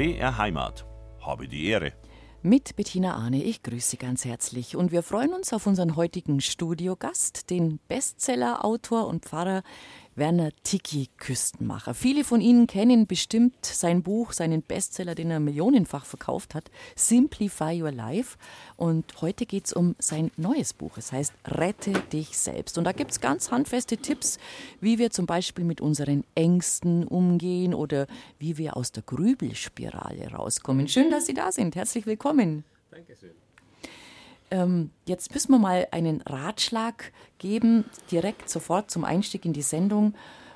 BR Heimat. Habe die Ehre. Mit Bettina Arne, ich grüße Sie ganz herzlich und wir freuen uns auf unseren heutigen Studiogast, den Bestseller-Autor und Pfarrer Werner Tiki Küstenmacher. Viele von Ihnen kennen bestimmt sein Buch, seinen Bestseller, den er millionenfach verkauft hat, Simplify Your Life. Und heute geht es um sein neues Buch. Es heißt Rette dich selbst. Und da gibt es ganz handfeste Tipps, wie wir zum Beispiel mit unseren Ängsten umgehen oder wie wir aus der Grübelspirale rauskommen. Schön, dass Sie da sind. Herzlich willkommen. Dankeschön. Ähm, jetzt müssen wir mal einen Ratschlag geben, direkt sofort zum Einstieg in die Sendung.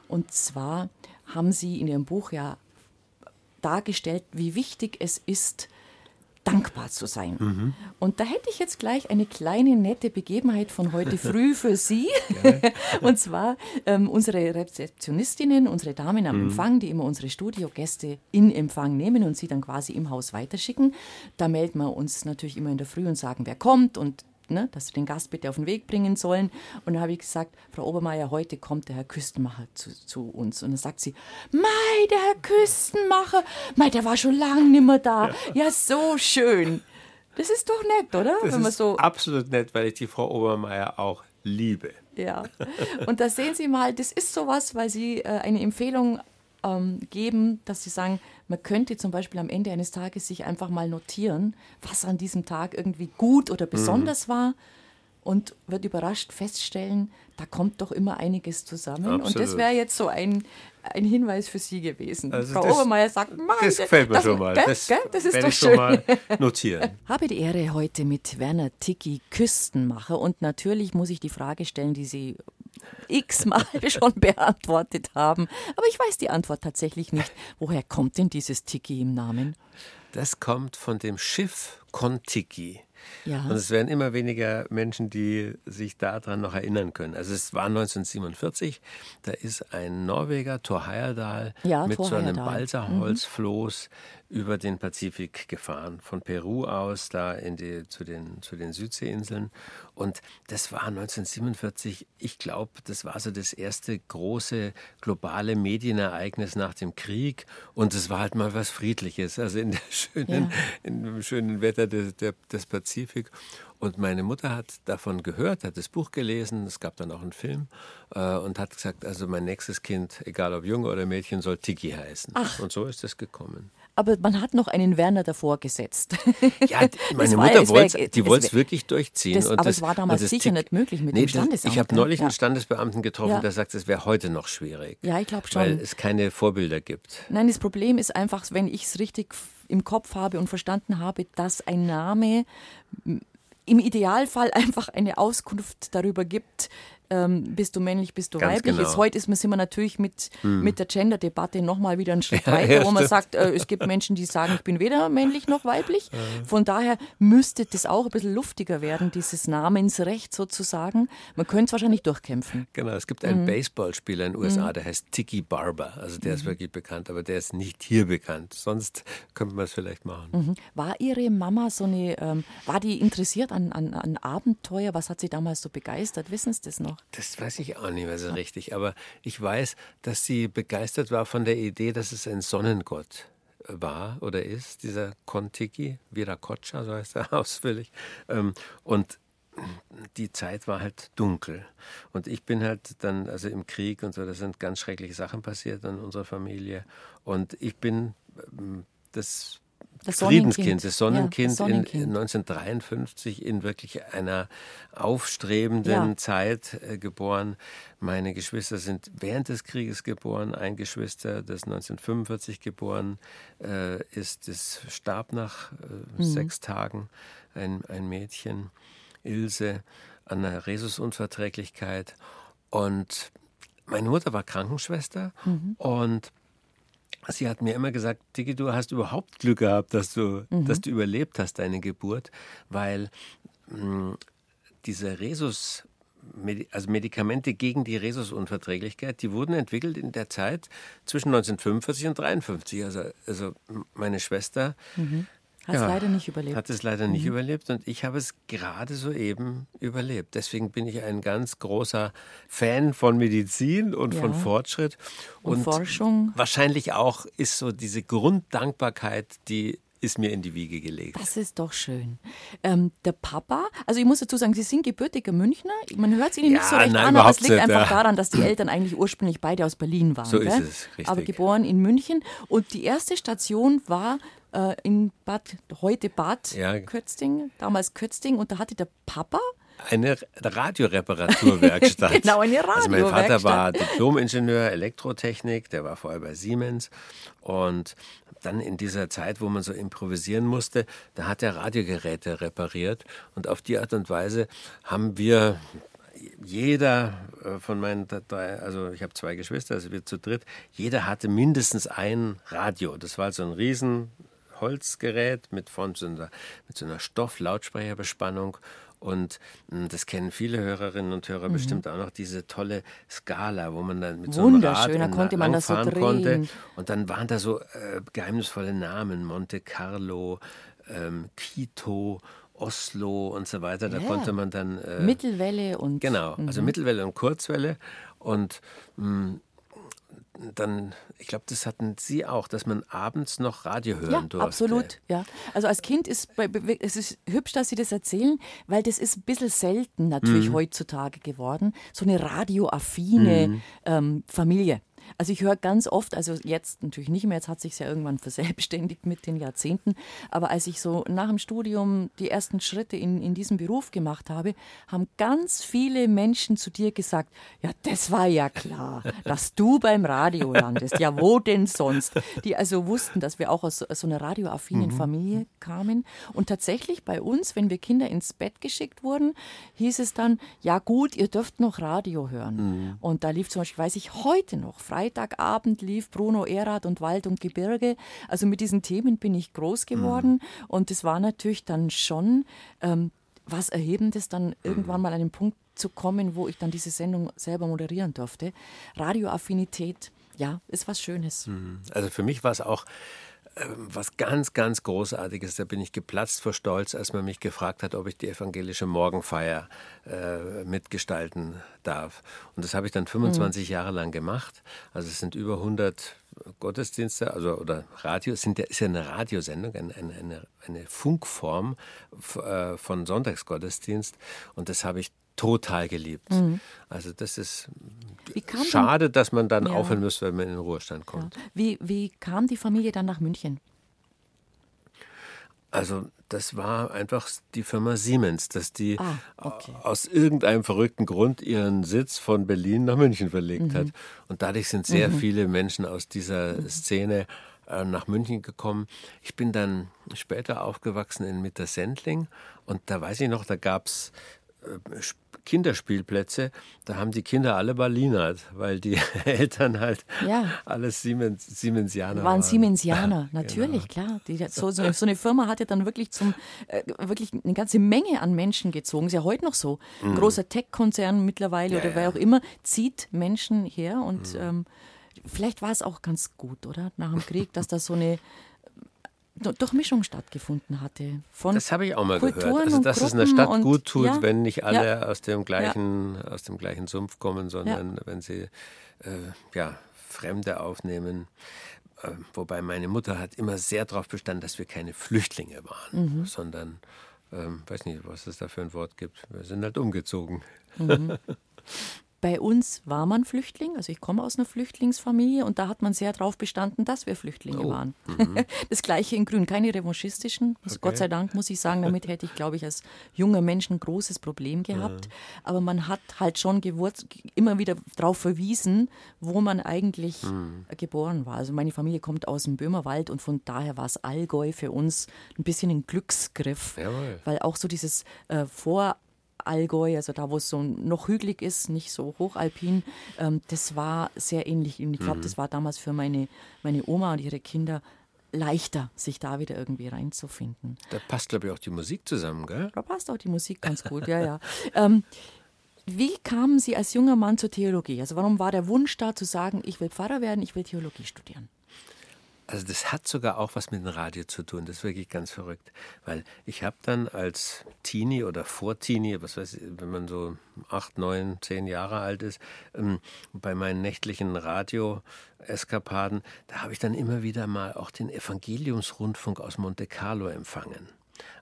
Und zwar haben Sie in Ihrem Buch ja dargestellt, wie wichtig es ist, dankbar zu sein. Mhm. Und da hätte ich jetzt gleich eine kleine nette Begebenheit von heute früh für Sie. und zwar ähm, unsere Rezeptionistinnen, unsere Damen am mhm. Empfang, die immer unsere Studiogäste in Empfang nehmen und sie dann quasi im Haus weiterschicken. Da melden wir uns natürlich immer in der Früh und sagen, wer kommt und ne, dass wir den Gast bitte auf den Weg bringen sollen. Und da habe ich gesagt, Frau Obermeier, heute kommt der Herr Küstenmacher zu, zu uns. Und dann sagt sie, Mei, der Herr Küstenmacher, Mei, der war schon lange nicht mehr da. Ja, ja so schön. Das ist doch nett, oder? Das Wenn man ist so absolut nett, weil ich die Frau Obermeier auch liebe. Ja, und da sehen Sie mal, das ist sowas, weil Sie äh, eine Empfehlung ähm, geben, dass sie sagen, man könnte zum Beispiel am Ende eines Tages sich einfach mal notieren, was an diesem Tag irgendwie gut oder besonders mhm. war und wird überrascht feststellen, da kommt doch immer einiges zusammen. Absolut. Und das wäre jetzt so ein, ein Hinweis für Sie gewesen. Also Frau das, Obermeier sagt, Mann, das gefällt mir das, schon mal. Das, gell, das ist doch ich schön. schon mal notieren. Habe die Ehre heute mit Werner Tiki Küstenmacher und natürlich muss ich die Frage stellen, die Sie x-mal schon beantwortet haben. Aber ich weiß die Antwort tatsächlich nicht. Woher kommt denn dieses Tiki im Namen? Das kommt von dem Schiff Kontiki. Ja. Und es werden immer weniger Menschen, die sich daran noch erinnern können. Also es war 1947, da ist ein Norweger, Thor Heyerdahl, ja, mit Thor so einem Balsaholzfloß mhm. Über den Pazifik gefahren, von Peru aus da in die, zu, den, zu den Südseeinseln. Und das war 1947, ich glaube, das war so das erste große globale Medienereignis nach dem Krieg. Und es war halt mal was Friedliches, also in, der schönen, ja. in dem schönen Wetter des, des Pazifik. Und meine Mutter hat davon gehört, hat das Buch gelesen, es gab dann auch einen Film äh, und hat gesagt, also mein nächstes Kind, egal ob Junge oder Mädchen, soll Tiki heißen. Ach. Und so ist es gekommen aber man hat noch einen Werner davor gesetzt. Ja, meine Mutter wollte die wollte es wirklich durchziehen. Das, aber das, es war damals sicher nicht möglich mit nee, dem Standesamt. Ich habe neulich ja. einen Standesbeamten getroffen, ja. der sagt, es wäre heute noch schwierig. Ja, ich glaube schon. Weil es keine Vorbilder gibt. Nein, das Problem ist einfach, wenn ich es richtig im Kopf habe und verstanden habe, dass ein Name im Idealfall einfach eine Auskunft darüber gibt, ähm, bist du männlich, bist du Ganz weiblich. Genau. Jetzt, heute ist, sind wir natürlich mit, hm. mit der Gender-Debatte nochmal wieder einen Schritt weiter, ja, wo man sagt, äh, es gibt Menschen, die sagen, ich bin weder männlich noch weiblich. Von daher müsste das auch ein bisschen luftiger werden, dieses Namensrecht sozusagen. Man könnte es wahrscheinlich durchkämpfen. Genau, es gibt einen mhm. Baseballspieler in den USA, mhm. der heißt Tiki Barber. Also der mhm. ist wirklich bekannt, aber der ist nicht hier bekannt. Sonst könnte man es vielleicht machen. Mhm. War Ihre Mama so eine, ähm, war die interessiert an, an, an Abenteuer? Was hat sie damals so begeistert? Wissen Sie das noch? Das weiß ich auch nicht mehr so richtig, aber ich weiß, dass sie begeistert war von der Idee, dass es ein Sonnengott war oder ist, dieser Kontiki, Viracocha, so heißt er ausführlich. Ähm, und die Zeit war halt dunkel. Und ich bin halt dann, also im Krieg und so, da sind ganz schreckliche Sachen passiert in unserer Familie. Und ich bin ähm, das das Friedenskind, das Sonnenkind, ja, das Sonnenkind. In, 1953 in wirklich einer aufstrebenden ja. Zeit äh, geboren. Meine Geschwister sind während des Krieges geboren. Ein Geschwister, das 1945 geboren äh, ist, das starb nach äh, mhm. sechs Tagen. Ein, ein Mädchen, Ilse, an einer Rhesusunverträglichkeit. Und meine Mutter war Krankenschwester mhm. und Sie hat mir immer gesagt, Digi, du hast überhaupt Glück gehabt, dass du, mhm. dass du überlebt hast, deine Geburt, weil mh, hm, diese Resus, also Medikamente gegen die Rhesusunverträglichkeit, die wurden entwickelt in der Zeit zwischen 1945 und 1953. Also, also meine Schwester, mhm. Hat es ja, leider nicht überlebt. Hat es leider nicht mhm. überlebt und ich habe es gerade soeben überlebt. Deswegen bin ich ein ganz großer Fan von Medizin und ja. von Fortschritt. Und, und Forschung. Wahrscheinlich auch ist so diese Grunddankbarkeit, die ist mir in die Wiege gelegt. Das ist doch schön. Ähm, der Papa, also ich muss dazu sagen, Sie sind gebürtiger Münchner. Man hört es Ihnen ja, nicht so recht nein, an, aber es liegt einfach ja. daran, dass die Eltern eigentlich ursprünglich beide aus Berlin waren. So gell? ist es, richtig. Aber geboren in München. Und die erste Station war äh, in Bad, heute Bad ja. Kötzting, damals Kötzting. Und da hatte der Papa eine Radioreparaturwerkstatt. genau, eine Radiowerkstatt. Also mein Vater war Diplomingenieur Elektrotechnik, der war vorher bei Siemens und dann in dieser Zeit, wo man so improvisieren musste, da hat er Radiogeräte repariert und auf die Art und Weise haben wir jeder äh, von meinen drei, also ich habe zwei Geschwister, also wir zu dritt, jeder hatte mindestens ein Radio. Das war so ein riesen Holzgerät mit, so einer, mit so einer Stoff-Lautsprecherbespannung und hm, das kennen viele Hörerinnen und Hörer mhm. bestimmt auch noch, diese tolle Skala, wo man dann mit so einem Rad da konnte man das so drehen. konnte. Und dann waren da so äh, geheimnisvolle Namen, Monte Carlo, ähm, Quito, Oslo und so weiter. Da ja. konnte man dann. Äh, Mittelwelle und. Genau, also mhm. Mittelwelle und Kurzwelle. Und mh, hm, dann, ich glaube, das hatten Sie auch, dass man abends noch Radio hören ja, durfte. Absolut, ja. Also als Kind ist es ist hübsch, dass Sie das erzählen, weil das ist ein bisschen selten natürlich mhm. heutzutage geworden. So eine radioaffine mhm. ähm, Familie. Also ich höre ganz oft, also jetzt natürlich nicht mehr, jetzt hat sich ja irgendwann verselbstständigt mit den Jahrzehnten, aber als ich so nach dem Studium die ersten Schritte in, in diesem Beruf gemacht habe, haben ganz viele Menschen zu dir gesagt, ja, das war ja klar, dass du beim Radio landest. Ja, wo denn sonst? Die also wussten, dass wir auch aus, aus so einer radioaffinen mhm. Familie kamen. Und tatsächlich bei uns, wenn wir Kinder ins Bett geschickt wurden, hieß es dann, ja gut, ihr dürft noch Radio hören. Mhm. Und da lief zum Beispiel, weiß ich heute noch, Freitagabend lief Bruno Erath und Wald und Gebirge. Also mit diesen Themen bin ich groß geworden. Mhm. Und es war natürlich dann schon ähm, was Erhebendes, dann irgendwann mal an den Punkt zu kommen, wo ich dann diese Sendung selber moderieren durfte. Radioaffinität, ja, ist was Schönes. Mhm. Also für mich war es auch was ganz, ganz Großartiges. Da bin ich geplatzt vor Stolz, als man mich gefragt hat, ob ich die evangelische Morgenfeier äh, mitgestalten darf. Und das habe ich dann 25 mhm. Jahre lang gemacht. Also es sind über 100 Gottesdienste, also oder Radio, sind ja, ist ja eine Radiosendung, eine, eine, eine Funkform äh, von Sonntagsgottesdienst. Und das habe ich total geliebt. Mhm. Also das ist schade, dass man dann ja. aufhören müsste, wenn man in den Ruhestand kommt. Ja. Wie, wie kam die Familie dann nach München? Also das war einfach die Firma Siemens, dass die ah, okay. aus irgendeinem verrückten Grund ihren Sitz von Berlin nach München verlegt mhm. hat. Und dadurch sind sehr mhm. viele Menschen aus dieser mhm. Szene äh, nach München gekommen. Ich bin dann später aufgewachsen in Mittersendling und da weiß ich noch, da gab es äh, Kinderspielplätze, da haben die Kinder alle Berlinert, weil die Eltern halt ja. alles Siemens, Siemensianer waren. Waren Siemensianer, natürlich, genau. klar. Die, so, so, so, eine Firma hat ja dann wirklich, zum, äh, wirklich eine ganze Menge an Menschen gezogen. Ist ja heute noch so. Ein mhm. großer Tech-Konzern mittlerweile ja, oder wer auch immer zieht Menschen her und mhm. ähm, vielleicht war es auch ganz gut, oder? Nach dem Krieg, dass das so eine Durchmischung stattgefunden hatte. Von das habe ich auch mal Kulturen gehört. Also, dass es einer Stadt gut tut, ja, wenn nicht alle ja, aus, dem gleichen, ja. aus dem gleichen Sumpf kommen, sondern wenn sie äh, ja, Fremde aufnehmen. Äh, wobei meine Mutter hat immer sehr darauf bestanden, dass wir keine Flüchtlinge waren, mhm. sondern, ähm, weiß nicht, was es da für ein Wort gibt. Wir sind halt umgezogen. Mhm. Bei uns war man Flüchtling, also ich komme aus einer Flüchtlingsfamilie und da hat man sehr darauf bestanden, dass wir Flüchtlinge oh. waren. Mhm. Das gleiche in Grün, keine revanchistischen, okay. Gott sei Dank muss ich sagen, damit hätte ich, glaube ich, als junger Mensch ein großes Problem gehabt. Ja. Aber man hat halt schon gewurz immer wieder darauf verwiesen, wo man eigentlich mhm. geboren war. Also meine Familie kommt aus dem Böhmerwald und von daher war es Allgäu für uns ein bisschen ein Glücksgriff, Jawohl. weil auch so dieses äh, Vor Allgäu, also da, wo es so noch hügelig ist, nicht so hochalpin, ähm, das war sehr ähnlich. Und ich glaube, mhm. das war damals für meine, meine Oma und ihre Kinder leichter, sich da wieder irgendwie reinzufinden. Da passt, glaube ich, auch die Musik zusammen, gell? Da passt auch die Musik ganz gut, ja, ja. Ähm, wie kamen Sie als junger Mann zur Theologie? Also warum war der Wunsch da zu sagen, ich will Pfarrer werden, ich will Theologie studieren? Also das hat sogar auch was mit dem Radio zu tun. Das ist wirklich ganz verrückt. Weil ich habe dann als Teenie oder Vor-Teenie, was weiß ich, wenn man so acht, neun, zehn Jahre alt ist, ähm, bei meinen nächtlichen Radio-Eskapaden, da habe ich dann immer wieder mal auch den Evangeliumsrundfunk aus Monte Carlo empfangen.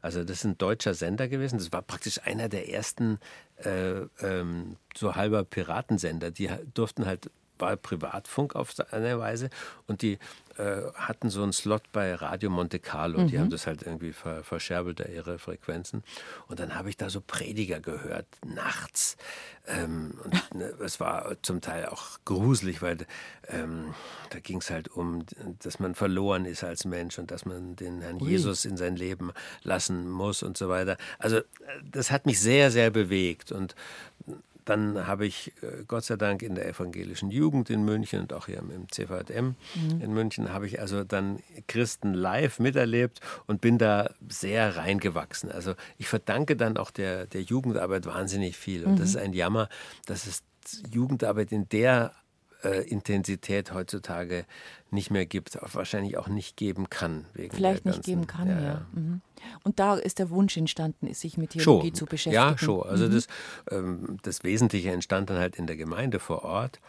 Also das ist ein deutscher Sender gewesen. Das war praktisch einer der ersten äh, ähm, so halber Piratensender. Die durften halt war Privatfunk auf eine Weise und die hatten so einen Slot bei Radio Monte Carlo. Mhm. Die haben das halt irgendwie ver verscherbelt, ihre Frequenzen. Und dann habe ich da so Prediger gehört, nachts. Ähm, und ne, es war zum Teil auch gruselig, weil ähm, da ging es halt um, dass man verloren ist als Mensch und dass man den Herrn Ui. Jesus in sein Leben lassen muss und so weiter. Also äh, das hat mich sehr, sehr bewegt. Und dann habe ich äh, Gott sei Dank in der evangelischen Jugend in München und auch hier im CVM mhm. in München habe ich also dann Christen live miterlebt und bin da sehr reingewachsen. Also ich verdanke dann auch der, der Jugendarbeit wahnsinnig viel. Und mhm. das ist ein Jammer, dass es Jugendarbeit in der äh, Intensität heutzutage nicht mehr gibt, wahrscheinlich auch nicht geben kann. Vielleicht nicht geben kann, ja. ja. Mhm. Und da ist der Wunsch entstanden, sich mit Theologie schon. zu beschäftigen. Ja, schon. Also mhm. das, ähm, das Wesentliche entstand dann halt in der Gemeinde vor Ort.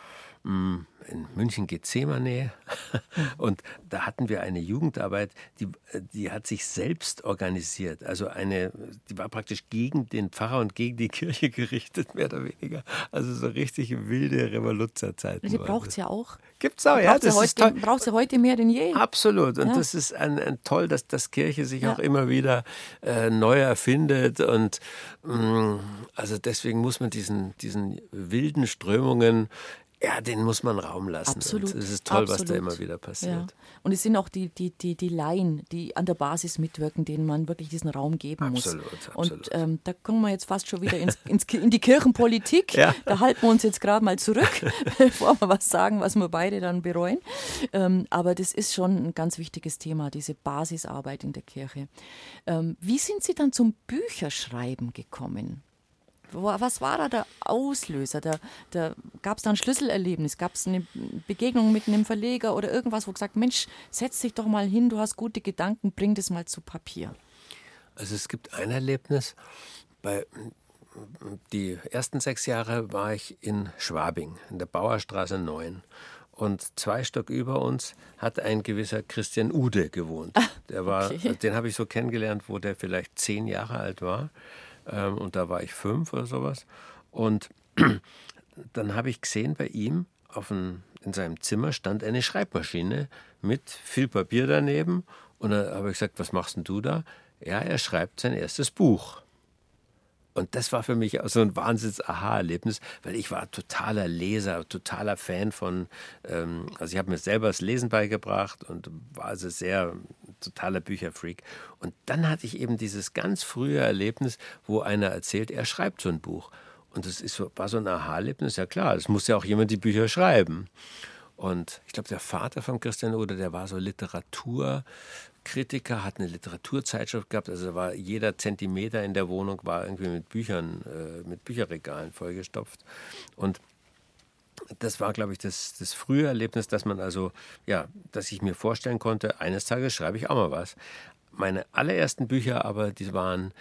Mm, in München Gethsemane und da hatten wir eine Jugendarbeit, die, die hat sich selbst organisiert. Also eine, die war praktisch gegen den Pfarrer und gegen die Kirche gerichtet, mehr oder weniger. Also so richtig wilde Revoluzerzeiten. Die braucht es ja auch. Gibt es auch, ja. Das heute, ist. Braucht sie heute mehr denn je. Absolut. Und ja. das ist ein, ein, toll, dass das Kirche sich ja. auch immer wieder äh, neu erfindet. Und mh, mm, also deswegen muss man diesen, diesen wilden Strömungen ja, den muss man Raum lassen. Absolut. es ist toll, Absolut. was da immer wieder passiert. Ja. Und es sind auch die, die, die, die Laien, die an der Basis mitwirken, denen man wirklich diesen Raum geben absolut, muss. Absolut. Und ähm, da kommen wir jetzt fast schon wieder ins, ins, in die Kirchenpolitik. Ja. Da halten wir uns jetzt gerade mal zurück, bevor wir was sagen, was wir beide dann bereuen. Ähm, aber das ist schon ein ganz wichtiges Thema, diese Basisarbeit in der Kirche. Ähm, wie sind Sie dann zum Bücherschreiben gekommen? Was war da der Auslöser? Da, da gab es da ein Schlüsselerlebnis? Gab es eine Begegnung mit einem Verleger oder irgendwas, wo gesagt, Mensch, setz dich doch mal hin, du hast gute Gedanken, bring das mal zu Papier? Also es gibt ein Erlebnis, bei die ersten sechs Jahre war ich in Schwabing, in der Bauerstraße 9. Und zwei Stock über uns hat ein gewisser Christian Ude gewohnt. Ah, der war, okay. Den habe ich so kennengelernt, wo der vielleicht zehn Jahre alt war. Ähm, und da war ich fünf oder sowas. Und dann habe ich gesehen, bei ihm auf ein, in seinem Zimmer stand eine Schreibmaschine mit viel Papier daneben. Und dann habe ich gesagt, was machst denn du da? Ja, er schreibt sein erstes Buch. Und das war für mich auch so ein Wahnsinns-Aha-Erlebnis, weil ich war totaler Leser, totaler Fan von, ähm, also ich habe mir selber das Lesen beigebracht und war also sehr totaler Bücherfreak. Und dann hatte ich eben dieses ganz frühe Erlebnis, wo einer erzählt, er schreibt so ein Buch. Und das ist war so ein Aha-Erlebnis, ja klar, es muss ja auch jemand die Bücher schreiben. Und ich glaube, der Vater von Christian Oder, der war so Literaturkritiker, hat eine Literaturzeitschrift gehabt. Also war jeder Zentimeter in der Wohnung war irgendwie mit Büchern, äh, mit Bücherregalen vollgestopft. Und das war, glaube ich, das, das frühe Erlebnis, dass man also, ja, dass ich mir vorstellen konnte, eines Tages schreibe ich auch mal was. Meine allerersten Bücher aber, die waren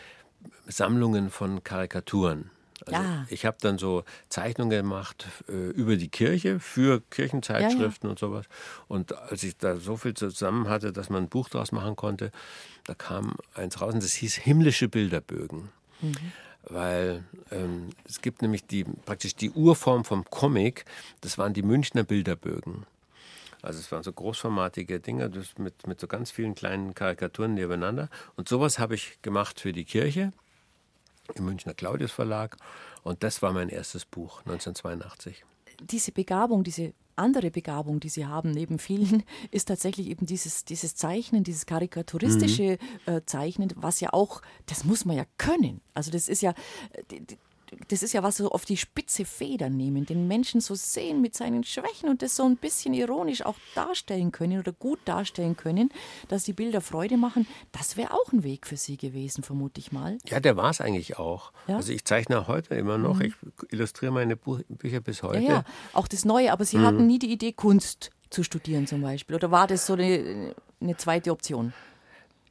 Sammlungen von Karikaturen. Also ja. Ich habe dann so Zeichnungen gemacht äh, über die Kirche für Kirchenzeitschriften ja, ja. und sowas. Und als ich da so viel zusammen hatte, dass man ein Buch draus machen konnte, da kam eins raus und das hieß Himmlische Bilderbögen. Mhm. Weil ähm, es gibt nämlich die, praktisch die Urform vom Comic, das waren die Münchner Bilderbögen. Also es waren so großformatige Dinge mit, mit so ganz vielen kleinen Karikaturen nebeneinander. Und sowas habe ich gemacht für die Kirche im Münchner Claudius Verlag. Und das war mein erstes Buch 1982. Diese Begabung, diese andere Begabung, die Sie haben, neben vielen, ist tatsächlich eben dieses, dieses Zeichnen, dieses karikaturistische mhm. äh, Zeichnen, was ja auch, das muss man ja können. Also das ist ja, die, das ist ja was so auf die spitze Feder nehmen, den Menschen so sehen mit seinen Schwächen und das so ein bisschen ironisch auch darstellen können oder gut darstellen können, dass die Bilder Freude machen. Das wäre auch ein Weg für Sie gewesen, vermute ich mal. Ja, der war es eigentlich auch. Ja? Also ich zeichne heute immer noch, mhm. ich illustriere meine Buch Bücher bis heute. Ja, ja, auch das Neue, aber Sie mhm. hatten nie die Idee, Kunst zu studieren zum Beispiel? Oder war das so eine, eine zweite Option?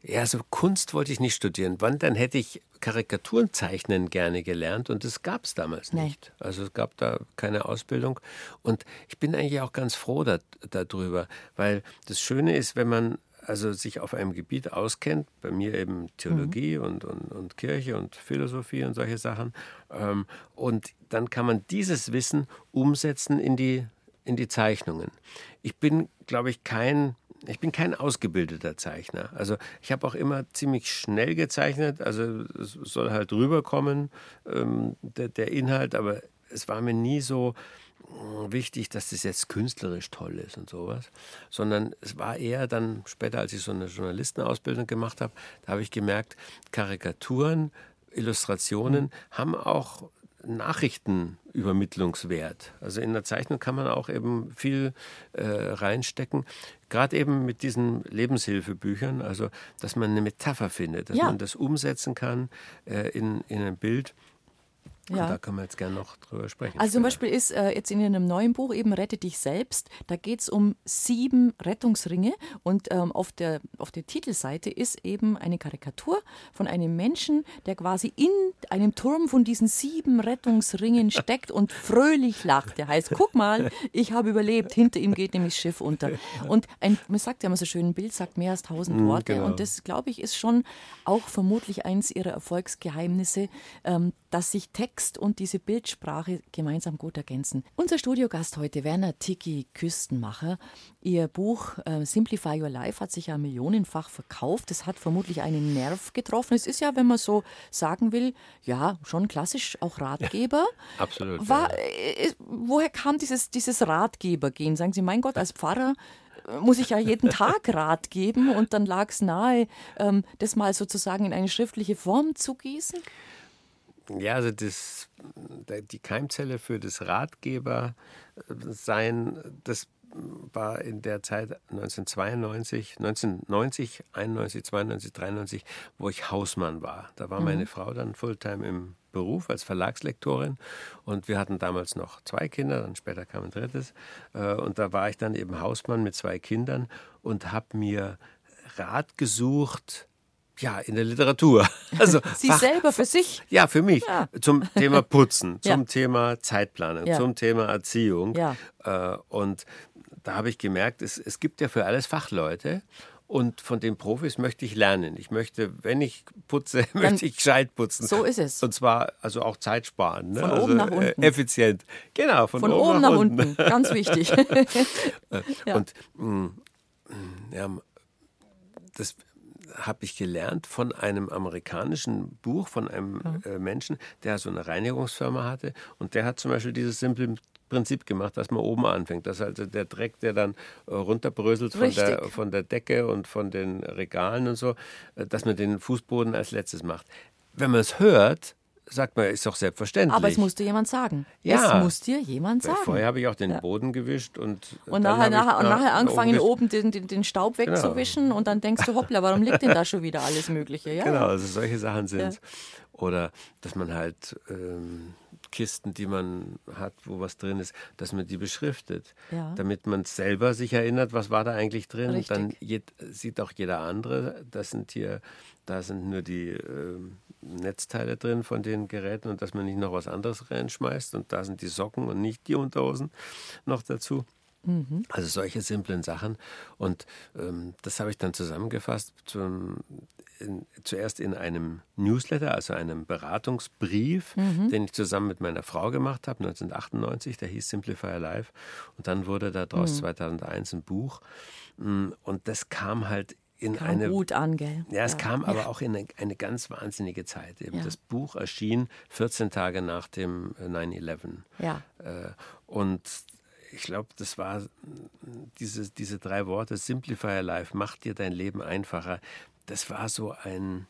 Ja, also Kunst wollte ich nicht studieren. Wann, dann hätte ich Karikaturen zeichnen gerne gelernt und das gab es damals Nee. nicht. Also es gab da keine Ausbildung und ich bin eigentlich auch ganz froh da, darüber, weil das Schöne ist, wenn man also sich auf einem Gebiet auskennt, bei mir eben Theologie und, und, und Kirche und Philosophie und solche Sachen, ähm, und dann kann man dieses Wissen umsetzen in die, in die Zeichnungen. Ich bin, glaube ich, kein ich bin kein ausgebildeter Zeichner. Also ich habe auch immer ziemlich schnell gezeichnet. Also es soll halt rüberkommen, ähm, der, der Inhalt, aber es war mir nie so äh, wichtig, dass das jetzt künstlerisch toll ist und sowas, sondern es war eher dann später, als ich so eine Journalistenausbildung gemacht habe, da habe ich gemerkt, Karikaturen, Illustrationen haben auch Nachrichtenübermittlungswert. Also in der Zeichnung kann man auch eben viel äh, reinstecken. Gerade eben mit diesen Lebenshilfebüchern, also dass man eine Metapher findet, dass Ja. man das umsetzen kann äh, in, in ein Bild. Und Ja. da können wir jetzt gerne noch drüber sprechen. Also zum später. Beispiel ist äh, jetzt in einem neuen Buch eben Rette dich selbst, da geht es um sieben Rettungsringe und ähm, auf, der, auf der Titelseite ist eben eine Karikatur von einem Menschen, der quasi in einem Turm von diesen sieben Rettungsringen steckt und fröhlich lacht. Der heißt, guck mal, ich habe überlebt, hinter ihm geht nämlich das Schiff unter. Und ein, man sagt ja immer so schön, ein Bild sagt mehr als tausend Worte genau. und das, glaube ich, ist schon auch vermutlich eins ihrer Erfolgsgeheimnisse, ähm, dass sich Text und diese Bildsprache gemeinsam gut ergänzen. Unser Studiogast heute, Werner Tiki Küstenmacher. Ihr Buch äh, Simplify Your Life hat sich ja millionenfach verkauft. Es hat vermutlich einen Nerv getroffen. Es ist ja, wenn man so sagen will, ja, schon klassisch auch Ratgeber. Absolut, War, äh, woher kam dieses, dieses Ratgebergehen? Sagen Sie, mein Gott, als Pfarrer äh, muss ich ja jeden Tag Rat geben und dann lag es nahe, ähm, das mal sozusagen in eine schriftliche Form zu gießen? Ja, also das, die Keimzelle für das Ratgeber-Sein, das war in der Zeit 1992, 1990, 91, 92, 93, wo ich Hausmann war. Da war meine Frau dann Fulltime im Beruf als Verlagslektorin und wir hatten damals noch zwei Kinder, dann später kam ein drittes Äh, und da war ich dann eben Hausmann mit zwei Kindern und habe mir Rat gesucht, ja, in der Literatur. Also Sie Fach- selber für sich? ja, für mich. Ja. Zum Thema Putzen, Ja. zum Thema Zeitplanung, Ja. zum Thema Erziehung. Ja. Äh, und da habe ich gemerkt, es, es gibt ja für alles Fachleute. Und von den Profis möchte ich lernen. Ich möchte, wenn ich putze, möchte ich gescheit putzen. So ist es. Und zwar also auch Zeit sparen. Ne? Von also, oben nach äh, unten. effizient. Genau, von, Von oben nach unten, ganz wichtig. Ja. Und mh, ja, das habe ich gelernt von einem amerikanischen Buch, von einem äh, Menschen, der so eine Reinigungsfirma hatte. Und der hat zum Beispiel dieses simple Prinzip gemacht, dass man oben anfängt. Dass also der Dreck, der dann äh, runterbröselt von der, von der Decke und von den Regalen und so, äh, dass man den Fußboden als letztes macht. Wenn man es hört, sagt man, ist doch selbstverständlich. Aber es musste jemand sagen. Ja. Es muss dir jemand sagen. Vorher habe ich auch den Boden gewischt und, Und dann nachher, nachher, und nach- nachher nach angefangen, oben den, den, den Staub wegzuwischen und dann denkst du, hoppla, warum liegt denn da schon wieder alles Mögliche? Ja, Genau, ja. also solche Sachen sind Ja. Oder dass man halt ähm, Kisten, die man hat, wo was drin ist, dass man die beschriftet, Ja. damit man selber sich erinnert, was war da eigentlich drin. Richtig. Dann sieht auch jeder andere, das sind hier, da sind nur die ähm, Netzteile drin von den Geräten und dass man nicht noch was anderes reinschmeißt und da sind die Socken und nicht die Unterhosen noch dazu. Also solche simplen Sachen. Und ähm, das habe ich dann zusammengefasst, zum, in, zuerst in einem Newsletter, also einem Beratungsbrief, den ich zusammen mit meiner Frau gemacht habe, 1998, der hieß Simplify Life. Und dann wurde daraus 2001 ein Buch. Mm, Und das kam halt in Kam eine gut an, gell? ja, es kam aber auch in eine, eine ganz wahnsinnige Zeit. Eben Ja. Das Buch erschien 14 Tage nach dem äh, 9-11. Ja. Äh, Und ich glaube, das war diese, diese drei Worte, Simplify Your Life, mach dir dein Leben einfacher. Das war so ein,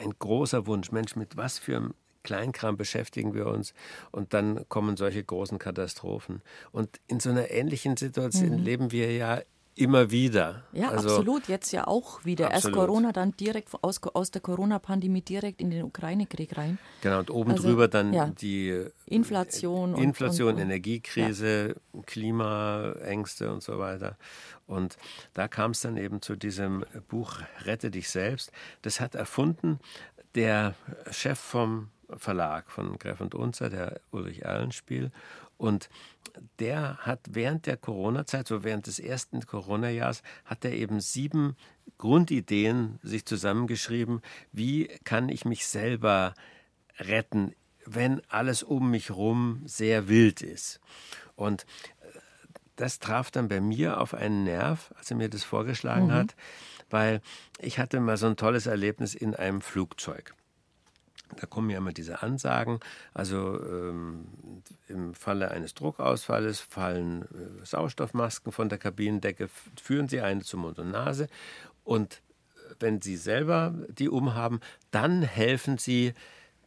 ein großer Wunsch. Mensch, mit was für einem Kleinkram beschäftigen wir uns und dann kommen solche großen Katastrophen. Und in so einer ähnlichen Situation leben wir ja immer wieder. Ja, also, absolut. Jetzt ja auch wieder. Absolut. Erst Corona, dann direkt aus, aus der Corona-Pandemie direkt in den Ukraine-Krieg rein. Genau, und oben also, drüber dann ja. die Inflation. Inflation, und, und, Energiekrise, ja. Klimaängste und so weiter. Und da kam es dann eben zu diesem Buch Rette dich selbst. Das hat erfunden der Chef vom Verlag von Greff und Unzer, der Ulrich Erlenspiel. Und der hat während der Corona-Zeit, so während des ersten Corona-Jahres, hat er eben sieben Grundideen sich zusammengeschrieben, wie kann ich mich selber retten, wenn alles um mich herum sehr wild ist. Und äh, das traf dann bei mir auf einen Nerv, als er mir das vorgeschlagen mhm. hat, weil ich hatte mal so ein tolles Erlebnis in einem Flugzeug. Da kommen ja immer diese Ansagen. Also ähm, im Falle eines Druckausfalles fallen äh, Sauerstoffmasken von der Kabinendecke, führen Sie eine zu Mund und Nase. Und äh, wenn Sie selber die umhaben, dann helfen Sie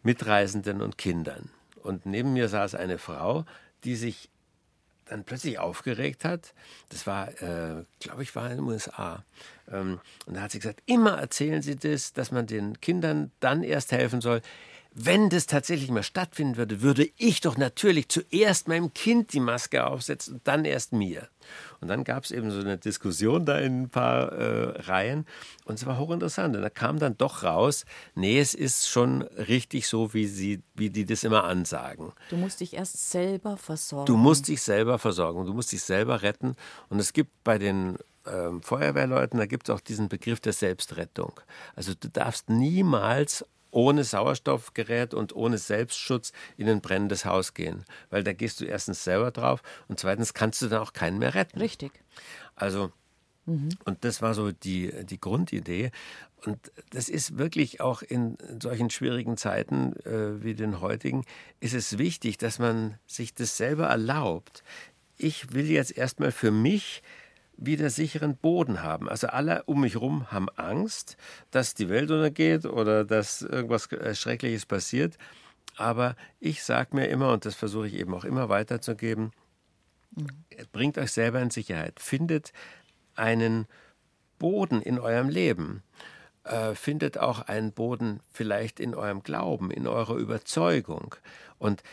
Mitreisenden und Kindern. Und neben mir saß eine Frau, die sich dann plötzlich aufgeregt hat. Das war, äh, glaube ich, war in den USA. Ähm, und da hat sie gesagt, immer erzählen Sie das, dass man den Kindern dann erst helfen soll, wenn das tatsächlich mal stattfinden würde, würde ich doch natürlich zuerst meinem Kind die Maske aufsetzen und dann erst mir. Und dann gab es eben so eine Diskussion da in ein paar äh, Reihen und es war hochinteressant. Und da kam dann doch raus, nee, es ist schon richtig so, wie, sie, wie die das immer ansagen. Du musst dich erst selber versorgen. Du musst dich selber versorgen, du musst dich selber retten. Und es gibt bei den ähm, Feuerwehrleuten, da gibt es auch diesen Begriff der Selbstrettung. Also du darfst niemals ohne Sauerstoffgerät und ohne Selbstschutz in ein brennendes Haus gehen. Weil da gehst du erstens selber drauf und zweitens kannst du dann auch keinen mehr retten. Richtig. Also, mhm. und das war so die, die Grundidee. Und das ist wirklich auch in solchen schwierigen Zeiten äh, wie den heutigen, ist es wichtig, dass man sich das selber erlaubt. Ich will jetzt erstmal für mich wieder sicheren Boden haben. Also alle um mich herum haben Angst, dass die Welt untergeht oder dass irgendwas Schreckliches passiert. Aber ich sage mir immer, und das versuche ich eben auch immer weiterzugeben, mhm. bringt euch selber in Sicherheit. Findet einen Boden in eurem Leben. Äh, findet auch einen Boden vielleicht in eurem Glauben, in eurer Überzeugung. Und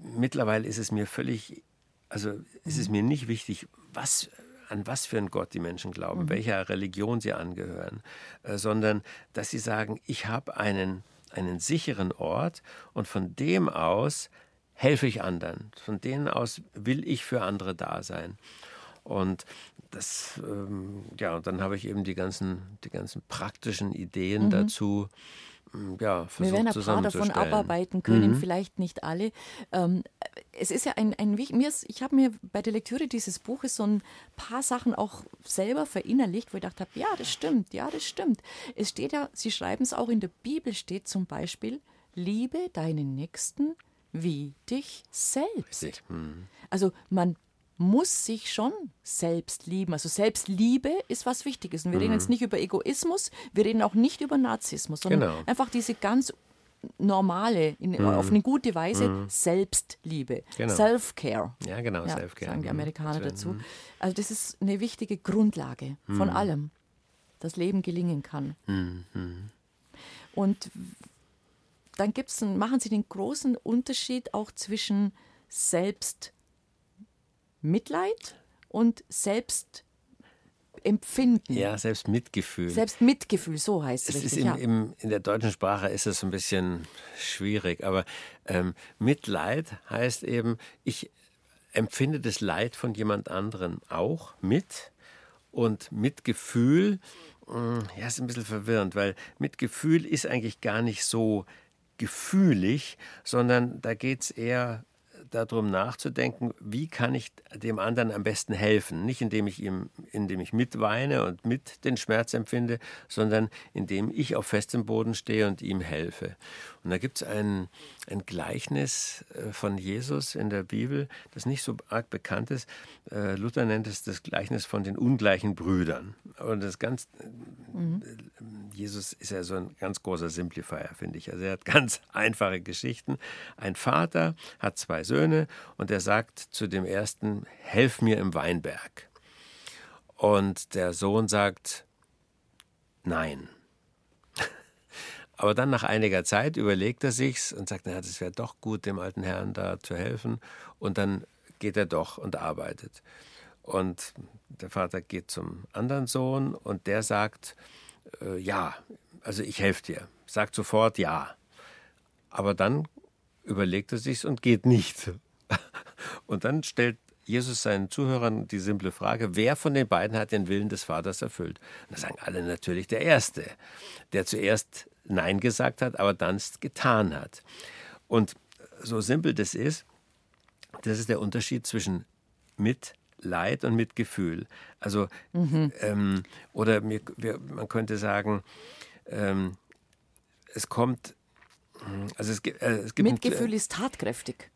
mittlerweile ist es mir völlig, also ist es mhm. mir nicht wichtig, was an was für einen Gott die Menschen glauben, mhm. welcher Religion sie angehören, äh, sondern dass sie sagen, ich habe einen, einen sicheren Ort und von dem aus helfe ich anderen. Von denen aus will ich für andere da sein. Und das, ähm, ja, und dann habe ich eben die ganzen, die ganzen praktischen Ideen mhm. dazu Mm, ja, Wir werden ein paar davon abarbeiten können, mhm. vielleicht nicht alle. Ähm, es ist ja ein, ein mir ist, ich habe mir bei der Lektüre dieses Buches so ein paar Sachen auch selber verinnerlicht, wo ich gedacht habe, ja, das stimmt, ja, das stimmt. Es steht ja, Sie schreiben es auch in der Bibel, steht zum Beispiel, liebe deinen Nächsten wie dich selbst. Mhm. Also man muss sich schon selbst lieben. Also Selbstliebe ist was Wichtiges. Und wir mhm. reden jetzt nicht über Egoismus, wir reden auch nicht über Narzissmus, sondern genau. einfach diese ganz normale, in, mhm. auf eine gute Weise mhm. Selbstliebe, genau. Self-Care. Ja, genau, ja, Self-Care. Sagen die mhm. Amerikaner dazu. Also das ist eine wichtige Grundlage von mhm. allem, das Leben gelingen kann. Mhm. Und dann gibt's, machen sie den großen Unterschied auch zwischen Selbstliebe Mitleid und Selbstempfinden. Ja, Selbstmitgefühl. Selbstmitgefühl, so heißt es. Es richtig, ist im, ja. im, in der deutschen Sprache ist es ein bisschen schwierig, aber ähm, Mitleid heißt eben, ich empfinde das Leid von jemand anderen auch mit und Mitgefühl, hm, ja, ist ein bisschen verwirrend, weil Mitgefühl ist eigentlich gar nicht so gefühlig, sondern da geht es eher darum nachzudenken, wie kann ich dem anderen am besten helfen. Nicht indem ich ihm, indem ich mitweine und mit den Schmerz empfinde, sondern indem ich auf festem Boden stehe und ihm helfe. Und da gibt es ein, ein Gleichnis äh, von Jesus in der Bibel, das nicht so arg bekannt ist. Äh, Luther nennt es das Gleichnis von den ungleichen Brüdern. Und das ganz, mhm. Jesus ist ja so ein ganz großer Simplifier, finde ich. Also er hat ganz einfache Geschichten. Ein Vater hat zwei Söhne und er sagt zu dem ersten, helf mir im Weinberg. Und der Sohn sagt, nein. Aber dann nach einiger Zeit überlegt er sich's und sagt, naja, das wäre doch gut, dem alten Herrn da zu helfen. Und dann geht er doch und arbeitet. Und der Vater geht zum anderen Sohn und der sagt, äh, ja, also ich helfe dir. Sagt sofort ja. Aber dann überlegt er sich's und geht nicht. Und dann stellt Jesus seinen Zuhörern die simple Frage, wer von den beiden hat den Willen des Vaters erfüllt? Und da sagen alle natürlich der Erste, der zuerst Nein gesagt hat, aber dann es getan hat. Und so simpel das ist, das ist der Unterschied zwischen Mitleid und Mitgefühl. Also, mhm. ähm, oder mir, wir, man könnte sagen, ähm, es kommt, also es, äh, es gibt. Mitgefühl ein, ist tatkräftig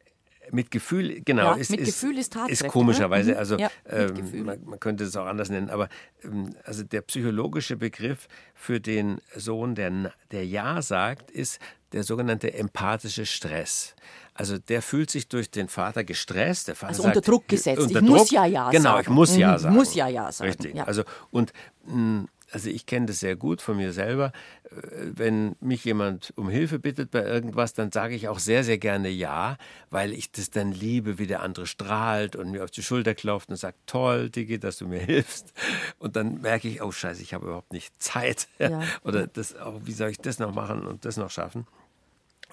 mit Gefühl, genau. Ja, ist, mit ist, Gefühl ist Ist komischerweise, ne? also ja, ähm, man, man, könnte es auch anders nennen, aber ähm, also der psychologische Begriff für den Sohn, der, der Ja sagt, ist der sogenannte empathische Stress. Also der fühlt sich durch den Vater gestresst. Der Vater also sagt, unter Druck gesetzt. Unter ich Druck, muss ja ja genau, sagen. Genau, ich muss ja mhm, sagen. Muss ja ja sagen. Richtig. Ja. Also und mh, hm, also ich kenne das sehr gut von mir selber. Äh, wenn mich jemand um Hilfe bittet bei irgendwas, dann sage ich auch sehr, sehr gerne ja, weil ich das dann liebe, wie der andere strahlt und mir auf die Schulter klopft und sagt, toll, Digi, dass du mir hilfst. Und dann merke ich, oh scheiße, ich habe überhaupt nicht Zeit. Ja. Oder das, oh, wie soll ich das noch machen und das noch schaffen?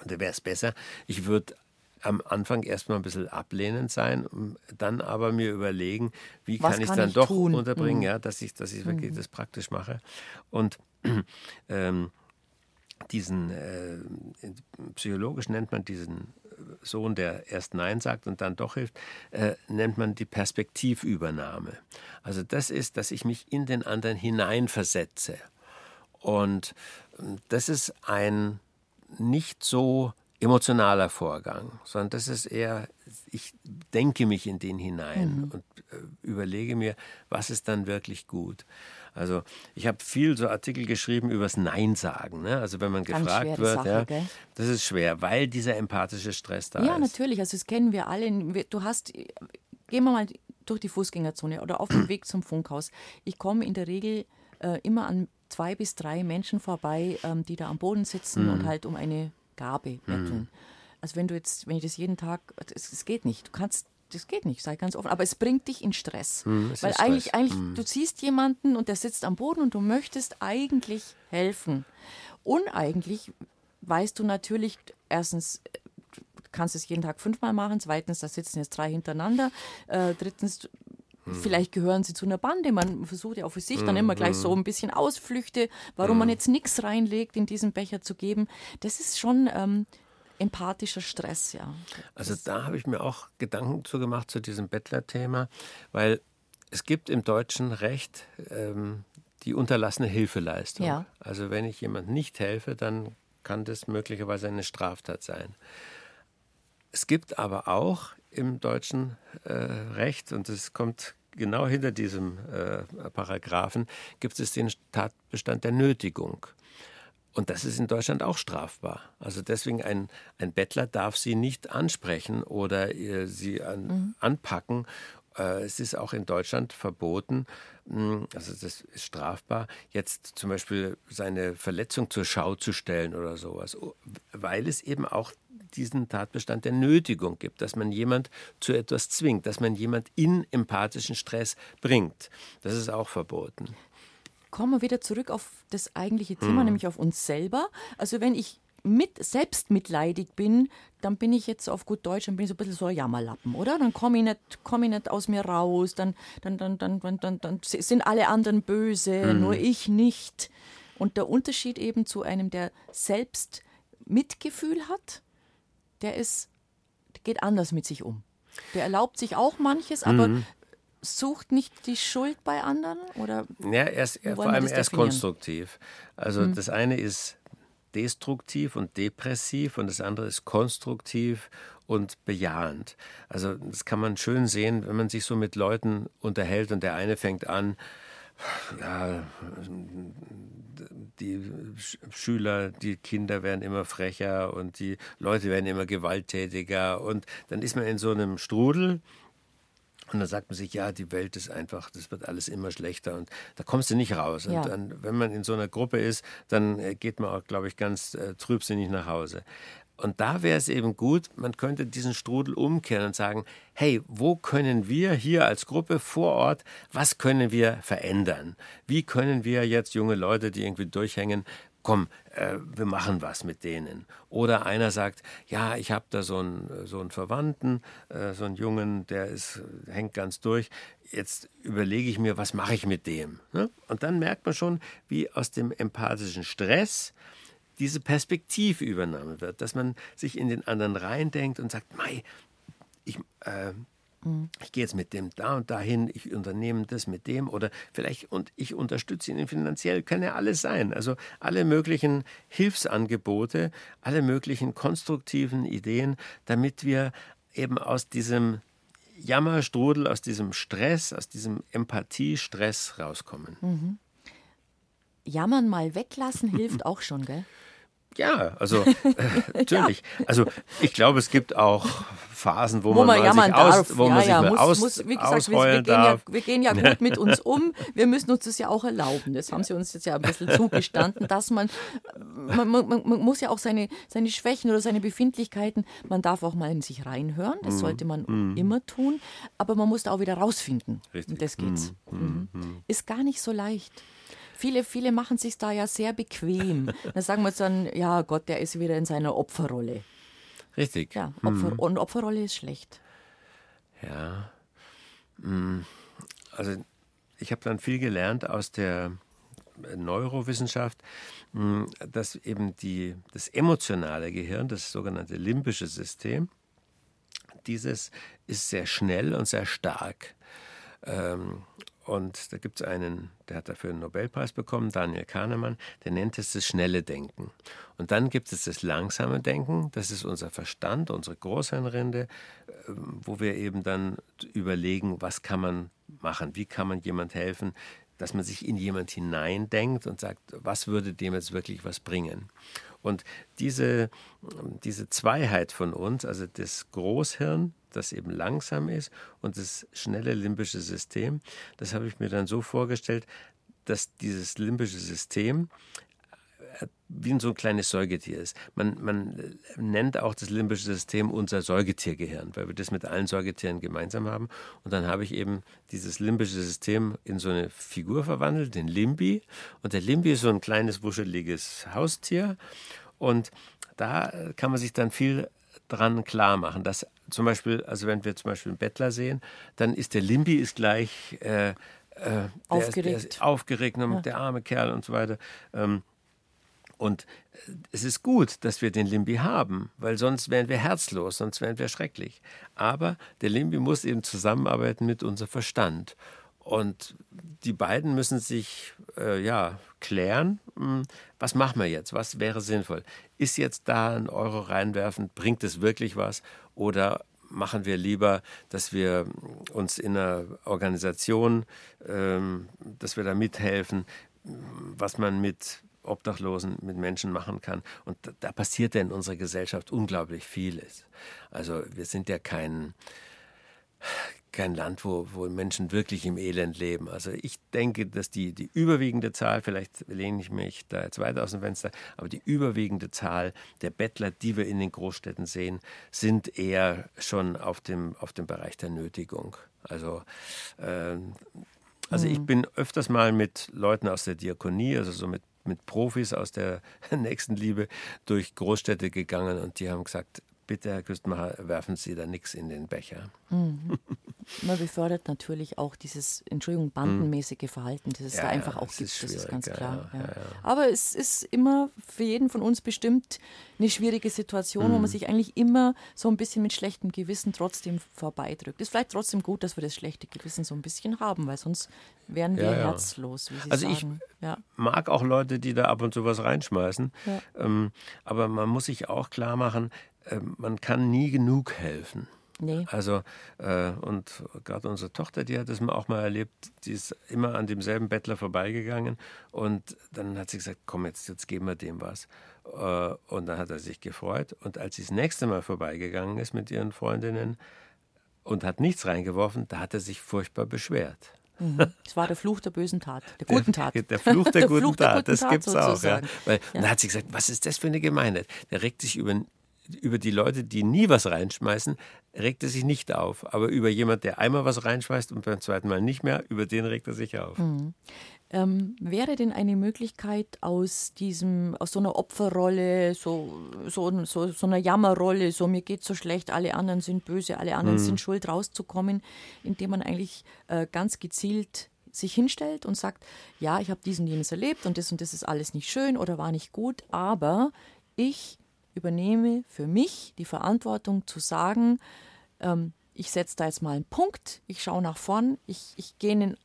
Und da wäre es besser, ich würde am Anfang erstmal ein bisschen ablehnend sein, dann aber mir überlegen, wie Was kann ich kann dann ich doch tun? unterbringen, Mhm. ja, dass ich, dass ich wirklich das praktisch mache. Und ähm, diesen äh, psychologisch nennt man diesen Sohn, der erst Nein sagt und dann doch hilft, äh, nennt man die Perspektivübernahme. Also das ist, dass ich mich in den anderen hineinversetze. Und ähm, das ist ein nicht so emotionaler Vorgang, sondern das ist eher, ich denke mich in den hinein mhm. und äh, überlege mir, was ist dann wirklich gut. Also ich habe viel so Artikel geschrieben übers Nein sagen. Ne? Also wenn man Ganz gefragt wird, Sache, ja, gell? das ist schwer, weil dieser empathische Stress da Ja, ist. natürlich. Also das kennen wir alle. Du hast, gehen wir mal durch die Fußgängerzone oder auf dem Weg zum Funkhaus. Ich komme in der Regel äh, immer an zwei bis drei Menschen vorbei, ähm, die da am Boden sitzen Mhm. und halt um eine Gabe betteln. Also wenn du jetzt, wenn ich das jeden Tag, das geht nicht. Du kannst, das geht nicht, sei ganz offen. Aber es bringt dich in Stress. Mhm, es Weil eigentlich, Stress. eigentlich, du siehst jemanden und der sitzt am Boden und du möchtest eigentlich helfen. Uneigentlich weißt du natürlich, erstens, du kannst es jeden Tag fünfmal machen, zweitens, da sitzen jetzt drei hintereinander, äh, drittens, Vielleicht gehören sie zu einer Bande. Man versucht ja auch für sich dann immer gleich so ein bisschen Ausflüchte, warum man jetzt nichts reinlegt, in diesen Becher zu geben. Das ist schon ähm, empathischer Stress, ja. Also da habe ich mir auch Gedanken zu gemacht zu diesem Bettler-Thema, weil es gibt im deutschen Recht ähm, die unterlassene Hilfeleistung. Ja. Also wenn ich jemand nicht helfe, dann kann das möglicherweise eine Straftat sein. Es gibt aber auch im deutschen äh, Recht, und es kommt genau hinter diesem äh, Paragraphen, gibt es den Tatbestand der Nötigung. Und das ist in Deutschland auch strafbar. Also deswegen ein, ein Bettler darf sie nicht ansprechen oder äh, sie an, anpacken. Äh, es ist auch in Deutschland verboten, mh, also das ist strafbar, jetzt zum Beispiel seine Verletzung zur Schau zu stellen oder sowas, weil es eben auch diesen Tatbestand der Nötigung gibt, dass man jemand zu etwas zwingt, dass man jemand in empathischen Stress bringt. Das ist auch verboten. Kommen wir wieder zurück auf das eigentliche Hm. Thema, nämlich auf uns selber. Also wenn ich mit, selbst mitleidig bin, dann bin ich jetzt auf gut Deutsch, dann bin ich so ein bisschen so ein Jammerlappen, oder? Dann komme ich, nicht, komm ich nicht aus mir raus, dann, dann, dann, dann, dann, dann, dann sind alle anderen böse, nur ich nicht. Und der Unterschied eben zu einem, der selbst Mitgefühl hat, der ist, geht anders mit sich um. Der erlaubt sich auch manches, aber sucht nicht die Schuld bei anderen? Oder Ja, erst, Wie vor allem erst definieren? konstruktiv. Also das eine ist destruktiv und depressiv und das andere ist konstruktiv und bejahend. Also das kann man schön sehen, wenn man sich so mit Leuten unterhält und der eine fängt an, ja, die Sch- Schüler, die Kinder werden immer frecher und die Leute werden immer gewalttätiger und dann ist man in so einem Strudel Und dann sagt man sich, ja, die Welt ist einfach, das wird alles immer schlechter und da kommst du nicht raus. Und Ja. dann, wenn man in so einer Gruppe ist, dann äh, geht man auch, glaube ich, ganz äh, trübsinnig nach Hause. Und da wäre es eben gut, man könnte diesen Strudel umkehren und sagen, hey, wo können wir hier als Gruppe vor Ort, was können wir verändern? Wie können wir jetzt junge Leute, die irgendwie durchhängen, komm, äh, wir machen was mit denen. Oder einer sagt, ja, ich habe da so einen, so einen Verwandten, äh, so einen Jungen, der ist, hängt ganz durch. Jetzt überlege ich mir, was mache ich mit dem? Ne? Und dann merkt man schon, wie aus dem empathischen Stress diese Perspektivübernahme wird, dass man sich in den anderen reindenkt und sagt, Mei, ich, äh, ich gehe jetzt mit dem da und dahin, ich unternehme das mit dem oder vielleicht und ich unterstütze ihn finanziell, kann ja alles sein. Also alle möglichen Hilfsangebote, alle möglichen konstruktiven Ideen, damit wir eben aus diesem Jammerstrudel, aus diesem Stress, aus diesem Empathiestress rauskommen. Jammern mal weglassen hilft auch schon, gell? Ja, also äh, natürlich. Also ich glaube, es gibt auch Phasen, wo, Wo man jammern sich aus, darf. wo man ja, sich ja, mal muss, aus, muss, wie gesagt, wir, ausheulen gehen ja, darf. wir gehen ja gut mit uns um. Wir müssen uns das ja auch erlauben. Das haben sie uns jetzt ja ein bisschen zugestanden, dass man, man, man, man muss ja auch seine, seine Schwächen oder seine Befindlichkeiten, man darf auch mal in sich reinhören. Mhm. Das sollte man immer tun. Aber man muss da auch wieder rausfinden. Richtig. Und das geht's. Mhm. Ist gar nicht so leicht. Viele, viele machen sich da ja sehr bequem. Dann sagen wir dann, ja Gott, der ist wieder in seiner Opferrolle. Richtig. Ja, Opfer, und Opferrolle ist schlecht. Ja. Mm, Also ich habe dann viel gelernt aus der Neurowissenschaft, mm, dass eben die, das emotionale Gehirn, das sogenannte limbische System, dieses ist sehr schnell und sehr stark. Und da gibt es einen, der hat dafür einen Nobelpreis bekommen, Daniel Kahnemann, der nennt es das schnelle Denken. Und dann gibt es das langsame Denken, das ist unser Verstand, unsere Großhirnrinde, äh, wo wir eben dann überlegen, was kann man machen, wie kann man jemand helfen, dass man sich in jemand hineindenkt und sagt, was würde dem jetzt wirklich was bringen. Und diese, diese Zweiheit von uns, also das Großhirn, das eben langsam ist, und das schnelle limbische System, das habe ich mir dann so vorgestellt, dass dieses limbische System wie so ein kleines Säugetier ist. Man, man nennt auch das limbische System unser Säugetiergehirn, weil wir das mit allen Säugetieren gemeinsam haben. Und dann habe ich eben dieses limbische System in so eine Figur verwandelt, den Limbi. Und der Limbi ist so ein kleines, wuscheliges Haustier. Und da kann man sich dann viel dran klar machen, dass zum Beispiel, also wenn wir zum Beispiel einen Bettler sehen, dann ist der Limbi ist gleich äh, äh, der Aufgeregt. Ist, der ist aufgeregt, und Ja. der arme Kerl und so weiter. Ähm, und äh, es ist gut, dass wir den Limbi haben, weil sonst wären wir herzlos, sonst wären wir schrecklich. Aber der Limbi muss eben zusammenarbeiten mit unserem Verstand. Und die beiden müssen sich äh, ja, klären, hm, was machen wir jetzt, was wäre sinnvoll. Ist jetzt da ein Euro reinwerfen, bringt es wirklich was? Oder machen wir lieber, dass wir uns in einer Organisation, ähm, dass wir da mithelfen, was man mit Obdachlosen, mit Menschen machen kann. Und da, da passiert ja in unserer Gesellschaft unglaublich vieles. Also wir sind ja kein, kein Land, wo, wo Menschen wirklich im Elend leben. Also ich denke, dass die, die überwiegende Zahl, vielleicht lehne ich mich da jetzt weiter aus dem Fenster, aber die überwiegende Zahl der Bettler, die wir in den Großstädten sehen, sind eher schon auf dem, auf dem Bereich der Nötigung. Also ähm, also ich bin öfters mal mit Leuten aus der Diakonie, also so mit, mit Profis aus der Nächstenliebe durch Großstädte gegangen und die haben gesagt, bitte Herr Küstenmacher, werfen Sie da nichts in den Becher. Man befördert natürlich auch dieses, Entschuldigung, bandenmäßige Verhalten, das es Ja, da einfach auch gibt, ist das ist ganz klar. ja, Ja. Aber es ist immer für jeden von uns bestimmt eine schwierige Situation, wo Mhm. man sich eigentlich immer so ein bisschen mit schlechtem Gewissen trotzdem vorbeidrückt. Ist vielleicht trotzdem gut, dass wir das schlechte Gewissen so ein bisschen haben, weil sonst wären wir herzlos, wie Sie Also ich- sagen. ja. mag auch Leute, die da ab und zu was reinschmeißen. Ähm, aber man muss sich auch klar machen, man kann nie genug helfen. Nee. Also, äh, und gerade unsere Tochter, die hat das auch mal erlebt, die ist immer an demselben Bettler vorbeigegangen und dann hat sie gesagt, komm jetzt, jetzt geben wir dem was. Äh, und dann hat er sich gefreut und als sie das nächste Mal vorbeigegangen ist mit ihren Freundinnen, und hat nichts reingeworfen, da hat er sich furchtbar beschwert. Mhm. Das war der Fluch der bösen Tat, der guten Tat. Der, der Fluch der, der guten Fluch Tat, der guten das gibt es auch. Ja. Weil, ja. Da hat sie gesagt, was ist das für eine Gemeinheit? Der regt sich über, über die Leute, die nie was reinschmeißen, regt er sich nicht auf. Aber über jemand, der einmal was reinschmeißt und beim zweiten Mal nicht mehr, über den regt er sich auf. Mhm. Ähm, wäre denn eine Möglichkeit aus diesem, aus so einer Opferrolle, so, so, so, so einer Jammerrolle, so mir geht so schlecht, alle anderen sind böse, alle anderen mhm. sind schuld, rauszukommen, indem man eigentlich äh, ganz gezielt sich hinstellt und sagt, ja, ich habe diesen jenes erlebt und das und das ist alles nicht schön oder war nicht gut, aber ich übernehme für mich die Verantwortung zu sagen, ähm, ich setze da jetzt mal einen Punkt, ich schaue nach vorn, ich, ich gehe einen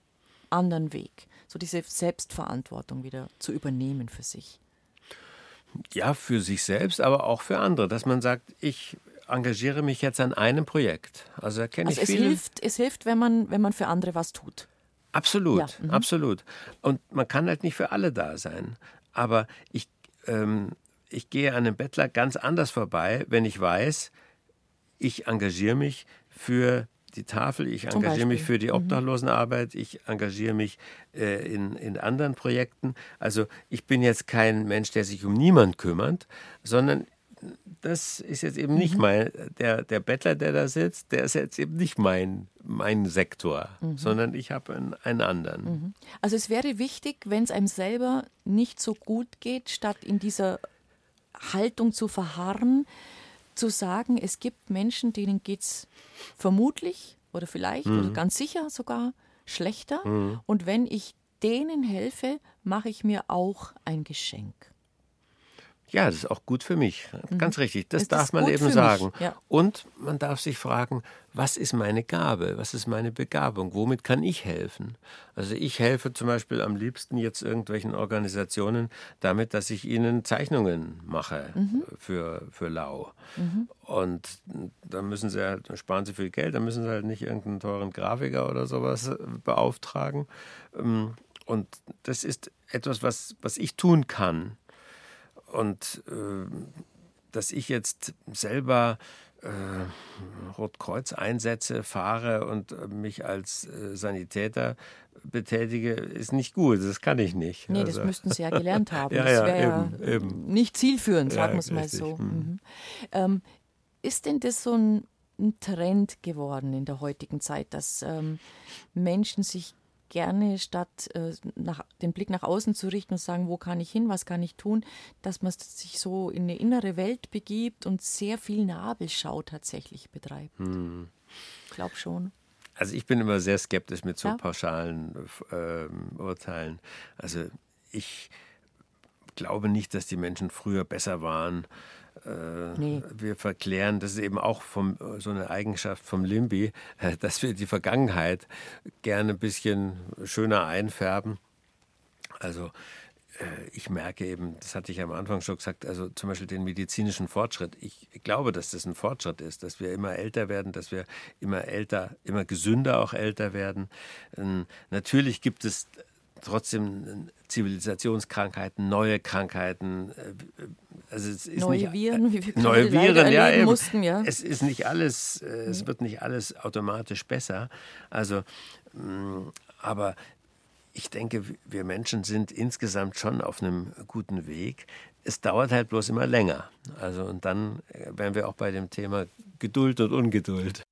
anderen Weg so diese Selbstverantwortung wieder zu übernehmen für sich. Ja, für sich selbst, aber auch für andere, dass man sagt, ich engagiere mich jetzt an einem Projekt. Also da kenne also ich es viele. hilft, es hilft, wenn man, wenn man für andere was tut. Absolut, ja. mhm. absolut. Und man kann halt nicht für alle da sein. Aber ich, ähm, ich gehe an einem Bettler ganz anders vorbei, wenn ich weiß, ich engagiere mich für die Tafel, ich engagiere mich für die mhm. Obdachlosenarbeit, ich engagiere mich äh, in, in anderen Projekten. Also ich bin jetzt kein Mensch, der sich um niemand kümmert, sondern das ist jetzt eben nicht mhm. mein, der, der Bettler, der da sitzt, der ist jetzt eben nicht mein, mein Sektor, mhm. sondern ich habe einen, einen anderen. Mhm. Also es wäre wichtig, wenn es einem selber nicht so gut geht, statt in dieser Haltung zu verharren, zu sagen, es gibt Menschen, denen geht es vermutlich oder vielleicht mhm. oder ganz sicher sogar schlechter. Mhm. Und wenn ich denen helfe, mache ich mir auch ein Geschenk. Ja, das ist auch gut für mich. Mhm. Ganz richtig. Das, das darf man eben sagen. Ja. Und man darf sich fragen, was ist meine Gabe? Was ist meine Begabung? Womit kann ich helfen? Also ich helfe zum Beispiel am liebsten jetzt irgendwelchen Organisationen damit, dass ich ihnen Zeichnungen mache mhm. für, für Lau. Mhm. Und da müssen sie da sparen sie viel Geld, da müssen sie halt nicht irgendeinen teuren Grafiker oder sowas äh, beauftragen. Ähm, und das ist etwas, was, was ich tun kann und äh, dass ich jetzt selber äh, Rotkreuz einsetze, fahre und äh, mich als äh, Sanitäter betätige, ist nicht gut. Das kann ich nicht. Nee, also. das müssten Sie ja gelernt haben. ja, das wäre ja, ja eben. nicht zielführend, sagen wir es mal so. Mhm. mhm. Ähm, ist denn das so ein, ein, Trend geworden in der heutigen Zeit, dass ähm, Menschen sich gerne statt äh, nach, den Blick nach außen zu richten und sagen, wo kann ich hin, was kann ich tun, dass man sich so in eine innere Welt begibt und sehr viel Nabelschau tatsächlich betreibt. Hm. Ich glaube schon. Also ich bin immer sehr skeptisch mit so ja. pauschalen äh, Urteilen. Also ich glaube nicht, dass die Menschen früher besser waren äh, nee. wir verklären, das ist eben auch vom, so eine Eigenschaft vom Limbi, äh, dass wir die Vergangenheit gerne ein bisschen schöner einfärben. Also äh, ich merke eben, das hatte ich am Anfang schon gesagt, also zum Beispiel den medizinischen Fortschritt. Ich glaube, dass das ein Fortschritt ist, dass wir immer älter werden, dass wir immer älter, immer gesünder auch älter werden. Ähm, natürlich gibt es trotzdem Zivilisationskrankheiten, neue Krankheiten. Äh, also es ist neue nicht, Viren, wie wir neue Viren, ja, eben. mussten, ja. Es ist nicht alles, äh, es wird nicht alles automatisch besser. Also, mm, aber ich denke, wir Menschen sind insgesamt schon auf einem guten Weg. Es dauert halt bloß immer länger. Also und dann äh, wären wir auch bei dem Thema Geduld und Ungeduld.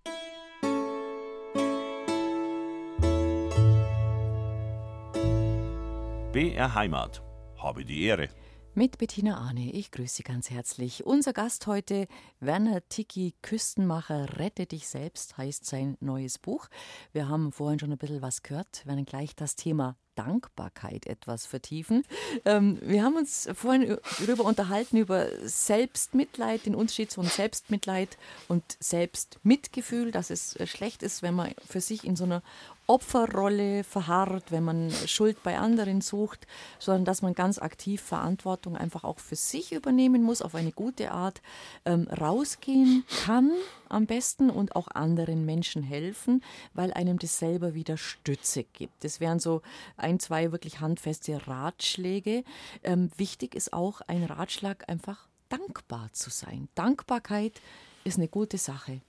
BR Heimat. Habe die Ehre. Mit Bettina Arne, ich grüße Sie ganz herzlich. Unser Gast heute, Werner Tiki, Küstenmacher, Rette dich selbst, heißt sein neues Buch. Wir haben vorhin schon ein bisschen was gehört, werden gleich das Thema Dankbarkeit etwas vertiefen. Ähm, wir haben uns vorhin darüber unterhalten, über Selbstmitleid, den Unterschied zwischen Selbstmitleid und Selbstmitgefühl, dass es äh, schlecht ist, wenn man für sich in so einer Opferrolle verharrt, wenn man Schuld bei anderen sucht, sondern dass man ganz aktiv Verantwortung einfach auch für sich übernehmen muss, auf eine gute Art ähm, rausgehen kann am besten und auch anderen Menschen helfen, weil einem das selber wieder Stütze gibt. Das wären so ein, zwei wirklich handfeste Ratschläge. Ähm, wichtig ist auch ein Ratschlag, einfach dankbar zu sein. Dankbarkeit ist eine gute Sache.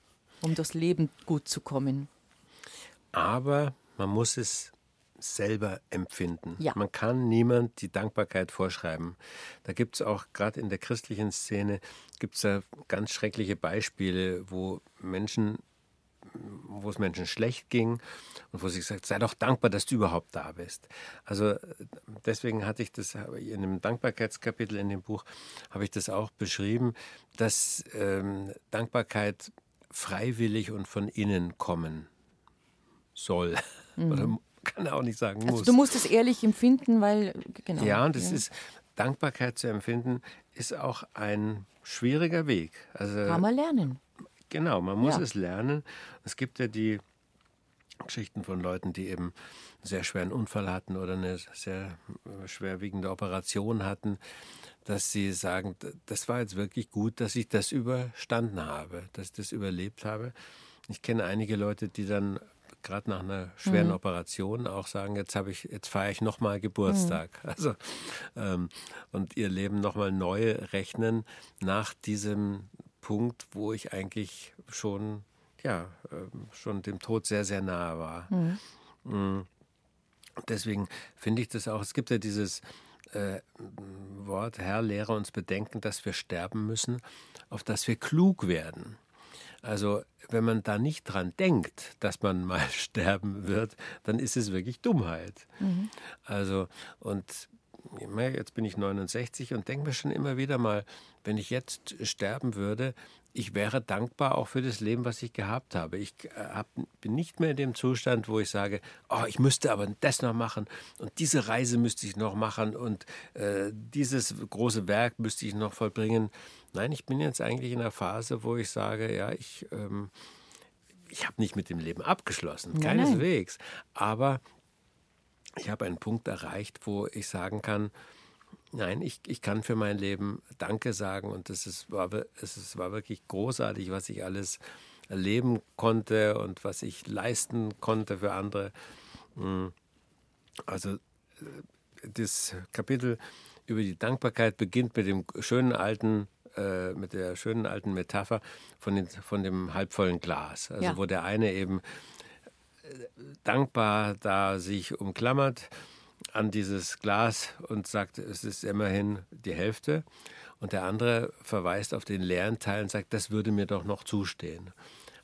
um durchs Leben gut zu kommen. Aber man muss es selber empfinden. Ja. Man kann niemand die Dankbarkeit vorschreiben. Da gibt es auch gerade in der christlichen Szene gibt es da ganz schreckliche Beispiele, wo Menschen wo es Menschen schlecht ging und wo sie gesagt sei doch dankbar, dass du überhaupt da bist. Also deswegen hatte ich das in einem Dankbarkeitskapitel in dem Buch habe ich das auch beschrieben, dass ähm, Dankbarkeit freiwillig und von innen kommen soll mhm. oder kann er auch nicht sagen muss. Also du musst es ehrlich empfinden, weil genau. Ja, und es ja. ist Dankbarkeit zu empfinden ist auch ein schwieriger Weg. Also kann man lernen. Genau, man muss ja. es lernen. Es gibt ja die Geschichten von Leuten, die eben einen sehr schweren Unfall hatten oder eine sehr schwerwiegende Operation hatten, dass sie sagen, das war jetzt wirklich gut, dass ich das überstanden habe, dass ich das überlebt habe. Ich kenne einige Leute, die dann gerade nach einer schweren mhm. Operation auch sagen, jetzt habe ich, jetzt feiere ich nochmal Geburtstag. Mhm. Also ähm, und ihr Leben nochmal neu rechnen nach diesem Punkt, wo ich eigentlich schon, ja, ähm, schon dem Tod sehr, sehr nahe war. Mhm. Mm. Deswegen finde ich das auch, es gibt ja dieses äh, Wort, Herr, lehre uns bedenken, dass wir sterben müssen, auf das wir klug werden. Also wenn man da nicht dran denkt, dass man mal sterben wird, dann ist es wirklich Dummheit. Mhm. Also und jetzt bin ich 69 und denke mir schon immer wieder mal, wenn ich jetzt sterben würde, ich wäre dankbar auch für das Leben, was ich gehabt habe. Ich äh, hab, bin nicht mehr in dem Zustand, wo ich sage, oh, ich müsste aber das noch machen und diese Reise müsste ich noch machen und äh, dieses große Werk müsste ich noch vollbringen. Nein, ich bin jetzt eigentlich in einer Phase, wo ich sage, ja, ich, ähm, ich habe nicht mit dem Leben abgeschlossen, keineswegs. Aber ich habe einen Punkt erreicht, wo ich sagen kann, nein, ich, ich kann für mein Leben Danke sagen und es ist, war, es ist, war wirklich großartig, was ich alles erleben konnte und was ich leisten konnte für andere. Hm. Also äh, das Kapitel über die Dankbarkeit beginnt mit dem schönen alten äh, mit der schönen alten Metapher von, den, von dem halbvollen Glas. Also ja. wo der eine eben dankbar da sich umklammert an dieses Glas und sagt, es ist immerhin die Hälfte. Und der andere verweist auf den leeren Teil und sagt, das würde mir doch noch zustehen.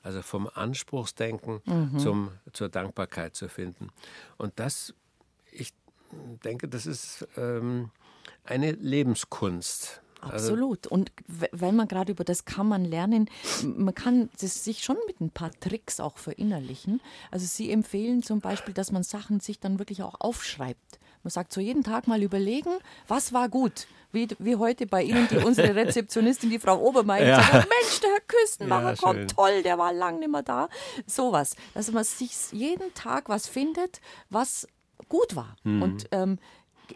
Also vom Anspruchsdenken mhm. zum, zur Dankbarkeit zu finden. Und das, ich denke, das ist ähm, eine Lebenskunst. Also Absolut. Und weil man gerade über das kann man lernen, man kann das sich schon mit ein paar Tricks auch verinnerlichen. Also Sie empfehlen zum Beispiel, dass man Sachen sich dann wirklich auch aufschreibt. Man sagt so jeden Tag mal überlegen, was war gut. Wie, wie heute bei Ihnen, die unsere Rezeptionistin, die Frau Obermeier, ja. sagt, Mensch, der Herr Küstenmacher ja, kommt toll, der war lang nicht mehr da. Sowas. Dass man sich jeden Tag was findet, was gut war. Mhm. Und ähm,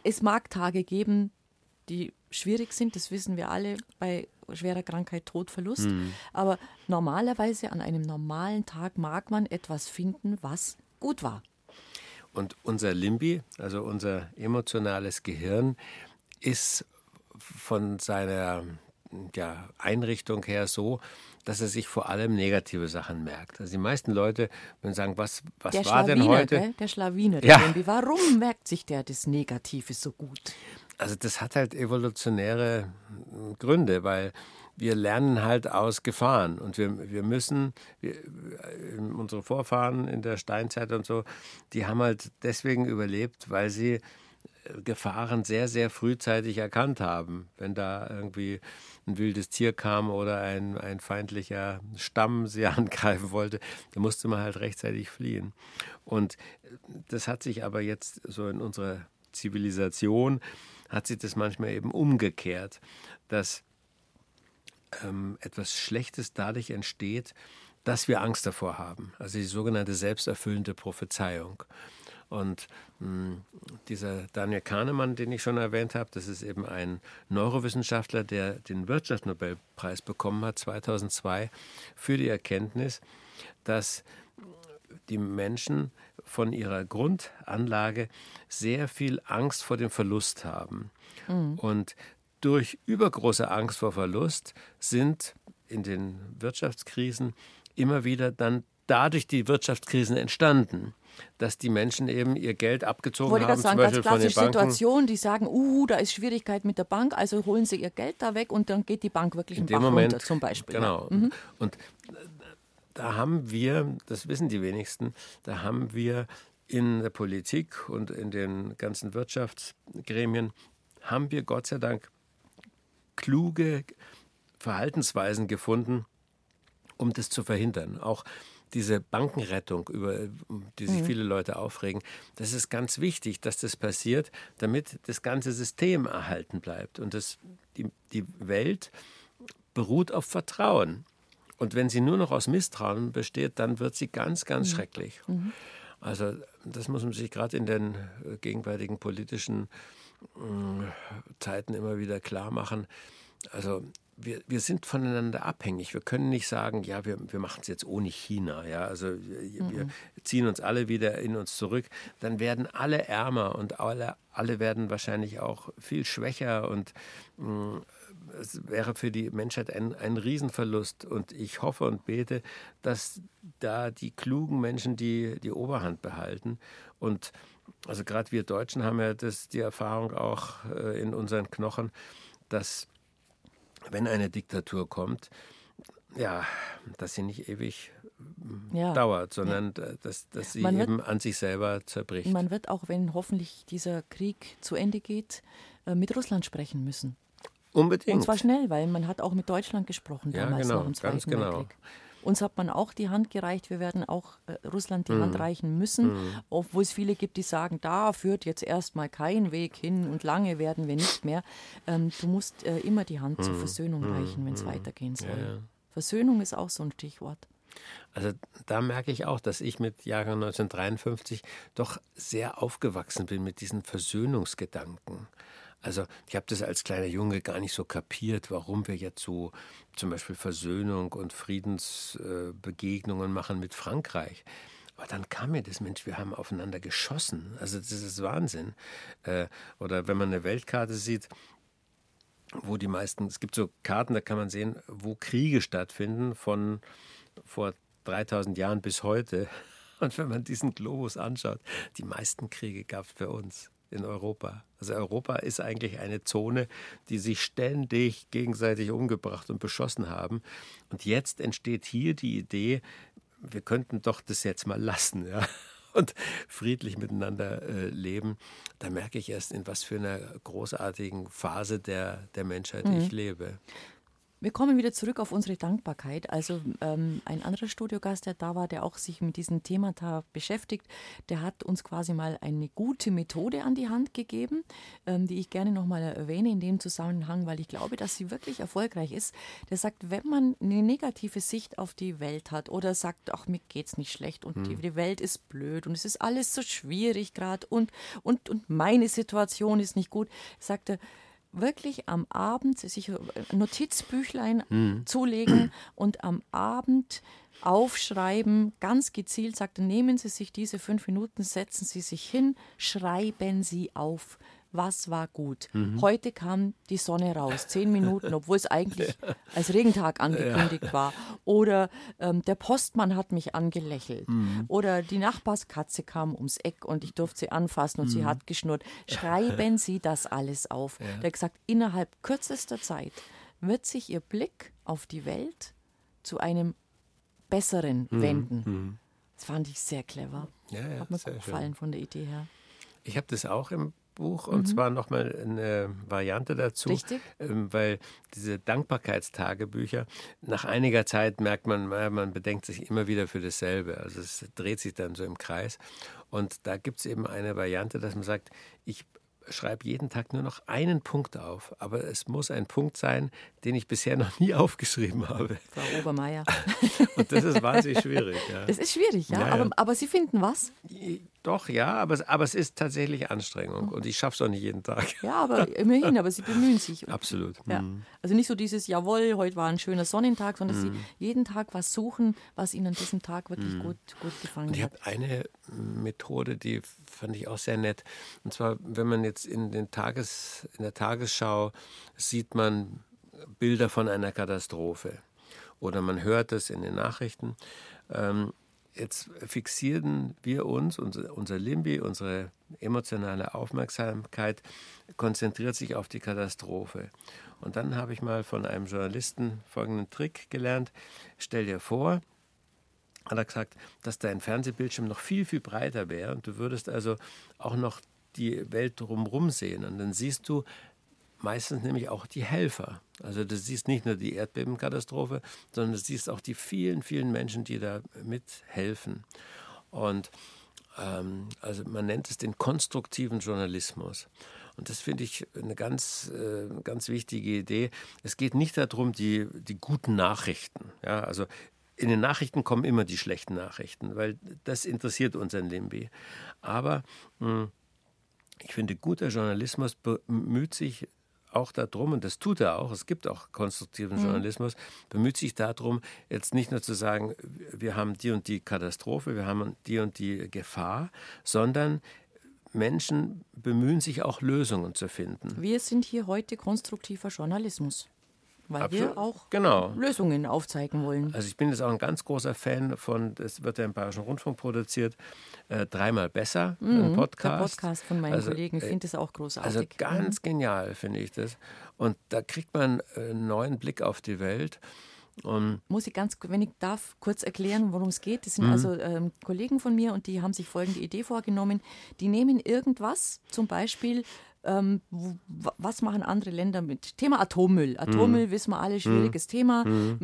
es mag Tage geben, die schwierig sind, das wissen wir alle bei schwerer Krankheit, Tod, Verlust. Mhm. Aber normalerweise an einem normalen Tag mag man etwas finden, was gut war. Und unser Limbi, also unser emotionales Gehirn, ist von seiner ja, Einrichtung her so, dass er sich vor allem negative Sachen merkt. Also die meisten Leute würden sagen, was, was der war denn heute? Gell? Der Schlawiner, der ja. Limbi. Warum merkt sich der das Negative so gut? Also das hat halt evolutionäre hm, Gründe, weil wir lernen halt aus Gefahren und wir, wir müssen, wir, unsere Vorfahren in der Steinzeit und so, die haben halt deswegen überlebt, weil sie äh, Gefahren sehr, sehr frühzeitig erkannt haben. Wenn da irgendwie ein wildes Tier kam oder ein, ein feindlicher Stamm sie angreifen wollte, dann musste man halt rechtzeitig fliehen. Und das hat sich aber jetzt so in unserer Zivilisation hat sich das manchmal eben umgekehrt, dass ähm, etwas Schlechtes dadurch entsteht, dass wir Angst davor haben. Also die sogenannte selbsterfüllende Prophezeiung. Und mh, hm, dieser Daniel Kahnemann, den ich schon erwähnt habe, das ist eben ein Neurowissenschaftler, der den Wirtschaftsnobelpreis bekommen hat 2002 für die Erkenntnis, dass die Menschen von ihrer Grundanlage sehr viel Angst vor dem Verlust haben. Mhm. Und durch übergroße Angst vor Verlust sind in den Wirtschaftskrisen immer wieder dann dadurch die Wirtschaftskrisen entstanden dass die Menschen eben ihr Geld abgezogen Wollte haben, sagen, zum Beispiel ganz von den klassische Banken. Situation, die sagen, uh, da ist Schwierigkeit mit der Bank, also holen sie ihr Geld da weg und dann geht die Bank wirklich In im dem Bach Moment, runter zum Beispiel. Genau. Mhm. Und da haben wir, das wissen die wenigsten, da haben wir in der Politik und in den ganzen Wirtschaftsgremien, haben wir Gott sei Dank kluge Verhaltensweisen gefunden, um das zu verhindern. Auch diese Bankenrettung, über die sich viele Leute aufregen, das ist ganz wichtig, dass das passiert, damit das ganze System erhalten bleibt. Und das, die, die Welt beruht auf Vertrauen. Und wenn sie nur noch aus Misstrauen besteht, dann wird sie ganz, ganz schrecklich. Also das muss man sich gerade in den äh, gegenwärtigen politischen äh, Zeiten immer wieder klar machen. Also wir, wir sind voneinander abhängig. Wir können nicht sagen, ja, wir, wir machen es jetzt ohne China. Ja? Also wir, wir ziehen uns alle wieder in uns zurück. Dann werden alle ärmer und alle, alle werden wahrscheinlich auch viel schwächer und mh, es wäre für die Menschheit ein, ein Riesenverlust. Und ich hoffe und bete, dass da die klugen Menschen die, die Oberhand behalten. Und also gerade wir Deutschen haben ja das, die Erfahrung auch äh, in unseren Knochen, dass wenn eine Diktatur kommt, ja, dass sie nicht ewig Ja. dauert, sondern äh, dass, dass sie wird- eben an sich selber zerbricht. Man wird auch, wenn hoffentlich dieser Krieg zu Ende geht, äh, mit Russland sprechen müssen. Unbedingt. Und zwar schnell, weil man hat auch mit Deutschland gesprochen Ja, damals genau, nach dem Zweiten ganz genau. Weltkrieg. Uns hat man auch die Hand gereicht. Wir werden auch äh, Russland die Mhm. Hand reichen müssen, obwohl es viele gibt, die sagen, da führt jetzt erstmal kein Weg hin und lange werden wir nicht mehr. Ähm, du musst äh, immer die Hand zur Versöhnung reichen, wenn es weitergehen soll. Mhm. Ja, ja. Versöhnung ist auch so ein Stichwort. Also da merke ich auch, dass ich mit Jahrgang 1953 doch sehr aufgewachsen bin mit diesen Versöhnungsgedanken. Also ich habe das als kleiner Junge gar nicht so kapiert, warum wir jetzt so zum Beispiel Versöhnung und Friedensbegegnungen machen mit Frankreich. Aber dann kam mir das, Mensch, wir haben aufeinander geschossen. Also das ist Wahnsinn. Äh, Oder wenn man eine Weltkarte sieht, wo die meisten, es gibt so Karten, da kann man sehen, wo Kriege stattfinden von vor 3000 Jahren bis heute. Und wenn man diesen Globus anschaut, die meisten Kriege gab es bei uns in Europa. Also Europa ist eigentlich eine Zone, die sich ständig gegenseitig umgebracht und beschossen haben. Und jetzt entsteht hier die Idee, wir könnten doch das jetzt mal lassen, ja. Und friedlich miteinander äh, leben, da merke ich erst, in was für einer großartigen Phase der, der Menschheit ich lebe. Wir kommen wieder zurück auf unsere Dankbarkeit. Also ähm, ein anderer Studiogast, der da war, der auch sich mit diesem Thema da beschäftigt, der hat uns quasi mal eine gute Methode an die Hand gegeben, ähm, die ich gerne nochmal erwähne in dem Zusammenhang, weil ich glaube, dass sie wirklich erfolgreich ist. Der sagt, wenn man eine negative Sicht auf die Welt hat oder sagt, ach, mir geht's nicht schlecht und die, die Welt ist blöd und es ist alles so schwierig gerade und, und, und meine Situation ist nicht gut, sagt er, wirklich am Abend sich ein Notizbüchlein zulegen und am Abend aufschreiben, ganz gezielt sagt, nehmen Sie sich diese fünf Minuten, setzen Sie sich hin, schreiben Sie auf, was war gut. Heute kam die Sonne raus, zehn Minuten, obwohl es eigentlich als Regentag angekündigt war. Oder ähm, der Postmann hat mich angelächelt. Oder die Nachbarskatze kam ums Eck und ich durfte sie anfassen und sie hat geschnurrt. Schreiben Sie das alles auf. Der hat gesagt, innerhalb kürzester Zeit wird sich Ihr Blick auf die Welt zu einem besseren wenden. Das fand ich sehr clever. Ja, ja, Hat mir sehr gut schön. gefallen von der Idee her. Ich habe das auch im Buch und zwar nochmal eine Variante dazu, Richtig. ähm, weil diese Dankbarkeitstagebücher, nach einiger Zeit merkt man, äh, man bedenkt sich immer wieder für dasselbe. Also es dreht sich dann so im Kreis. Und da gibt es eben eine Variante, dass man sagt, ich schreibe jeden Tag nur noch einen Punkt auf, aber es muss ein Punkt sein, den ich bisher noch nie aufgeschrieben habe. Frau Obermeier. Und das ist wahnsinnig schwierig. Ja. Das ist schwierig, ja. Ja, ja. Aber, aber Sie finden was? Doch, ja, aber, es- aber es ist tatsächlich Anstrengung und ich schaffe es auch nicht jeden Tag. Ja, aber immerhin, aber Sie bemühen sich. Absolut. Ja. Mhm. Also nicht so dieses, jawohl, heute war ein schöner Sonnentag, sondern Sie jeden Tag was suchen, was Ihnen an diesem Tag wirklich gut, gut gefallen Und ich hat. habe eine Methode, die fand ich auch sehr nett. Und zwar, wenn man jetzt in, den Tages, in der Tagesschau sieht man Bilder von einer Katastrophe. oder man hört es in den Nachrichten. Ähm, jetzt fixieren wir uns, unser, unser Limbi, unsere emotionale Aufmerksamkeit konzentriert sich auf die Katastrophe. Und dann habe ich mal von einem Journalisten folgenden Trick gelernt. Stell dir vor, hat er gesagt, dass dein Fernsehbildschirm noch viel, viel breiter wäre und du würdest also auch noch die Welt drumherum sehen. Und dann siehst du meistens nämlich auch die Helfer. Also du siehst nicht nur die Erdbebenkatastrophe, sondern du siehst auch die vielen, vielen Menschen, die da mithelfen. Und ähm, also man nennt es den konstruktiven Journalismus. Und das finde ich eine ganz, äh, ganz wichtige Idee. Es geht nicht darum, die, die guten Nachrichten. Ja, also in den Nachrichten kommen immer die schlechten Nachrichten, weil das interessiert uns ein Limbi. Aber mh, hm, ich finde, guter Journalismus bemüht sich auch darum, und das tut er auch, es gibt auch konstruktiven mhm. Journalismus, bemüht sich darum, jetzt nicht nur zu sagen, wir haben die und die Katastrophe, wir haben die und die Gefahr, sondern Menschen bemühen sich auch Lösungen zu finden. Wir sind hier heute konstruktiver Journalismus weil Absolut. wir auch genau. Lösungen aufzeigen wollen. Also ich bin jetzt auch ein ganz großer Fan von, das wird ja im Bayerischen Rundfunk produziert, äh, dreimal besser, mhm, ein Podcast. Der Podcast von meinen also, Kollegen, ich äh, finde das auch großartig. Also ganz mhm. genial finde ich das. Und da kriegt man einen neuen Blick auf die Welt. Und Muss ich ganz, wenn ich darf, kurz erklären, worum es geht. Das sind mhm. also ähm, Kollegen von mir und die haben sich folgende Idee vorgenommen. Die nehmen irgendwas, zum Beispiel ähm, was machen andere Länder mit Thema Atommüll? Atommüll, mhm. wissen wir alle, schwieriges mhm. Thema. Mhm.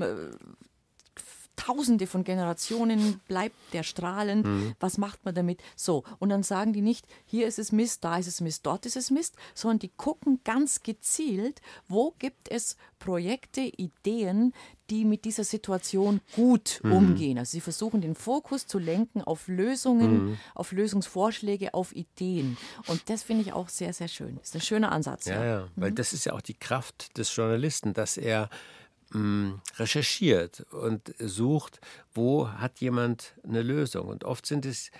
Tausende von Generationen bleibt der strahlend. Mhm. Was macht man damit? So, und dann sagen die nicht, hier ist es Mist, da ist es Mist, dort ist es Mist, sondern die gucken ganz gezielt, wo gibt es Projekte, Ideen, die mit dieser Situation gut mhm. umgehen. Also sie versuchen den Fokus zu lenken auf Lösungen, mhm. auf Lösungsvorschläge, auf Ideen. Und das finde ich auch sehr, sehr schön. Das ist ein schöner Ansatz. Ja, ja, ja. weil mhm. das ist ja auch die Kraft des Journalisten, dass er Mm, recherchiert und sucht, wo hat jemand eine Lösung. Und oft sind es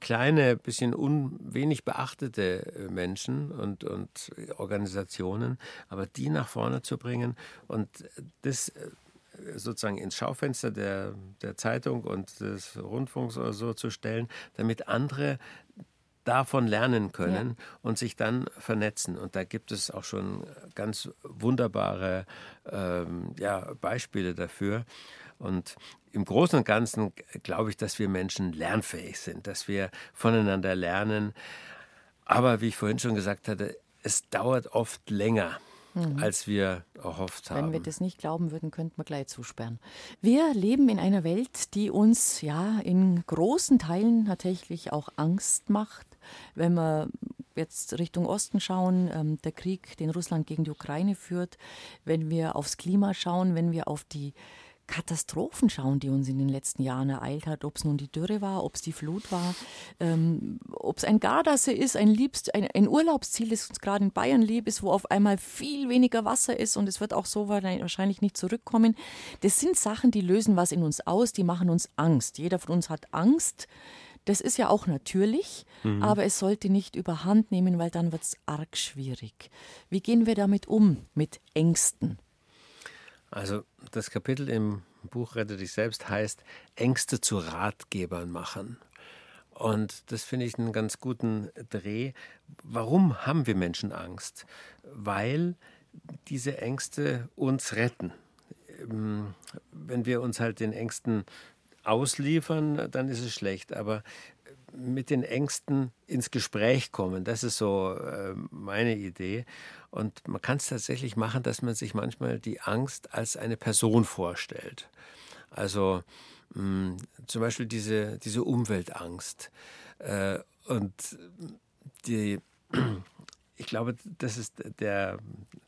kleine, bisschen un, wenig beachtete äh, Menschen und, und Organisationen, aber die nach vorne zu bringen und das äh, sozusagen ins Schaufenster der, der Zeitung und des Rundfunks oder so zu stellen, damit andere davon lernen können ja. und sich dann vernetzen. Und da gibt es auch schon ganz wunderbare ähm, ja, Beispiele dafür. Und im Großen und Ganzen glaube ich, dass wir Menschen lernfähig sind, dass wir voneinander lernen. Aber wie ich vorhin schon gesagt hatte, es dauert oft länger mhm. als wir erhofft haben. Wenn wir das nicht glauben würden, könnten wir gleich zusperren. Wir leben in einer Welt, die uns ja in großen Teilen tatsächlich auch Angst macht. Wenn wir jetzt Richtung Osten schauen, ähm, der Krieg, den Russland gegen die Ukraine führt, wenn wir aufs Klima schauen, wenn wir auf die Katastrophen schauen, die uns in den letzten Jahren ereilt hat, ob es nun die Dürre war, ob es die Flut war, ähm, ob es ein Gardasee ist, ein, Liebst, ein, ein Urlaubsziel, das uns gerade in Bayern lieb ist, wo auf einmal viel weniger Wasser ist und es wird auch so wahrscheinlich nicht zurückkommen. Das sind Sachen, die lösen was in uns aus, die machen uns Angst. Jeder von uns hat Angst. Das ist ja auch natürlich, mhm. aber es sollte nicht überhand nehmen, weil dann wird es arg schwierig. Wie gehen wir damit um, mit Ängsten? Also das Kapitel im Buch Rette dich selbst heißt Ängste zu Ratgebern machen. Und das finde ich einen ganz guten Dreh. Warum haben wir Menschen Angst? Weil diese Ängste uns retten. Ähm, wenn wir uns halt den Ängsten ausliefern, dann ist es schlecht. Aber mit den Ängsten ins Gespräch kommen. Das ist so äh, meine Idee. Und man kann es tatsächlich machen, dass man sich manchmal die Angst als eine Person vorstellt. Also mh, hm, zum Beispiel diese, diese Umweltangst. Äh, und die, ich glaube, das ist der,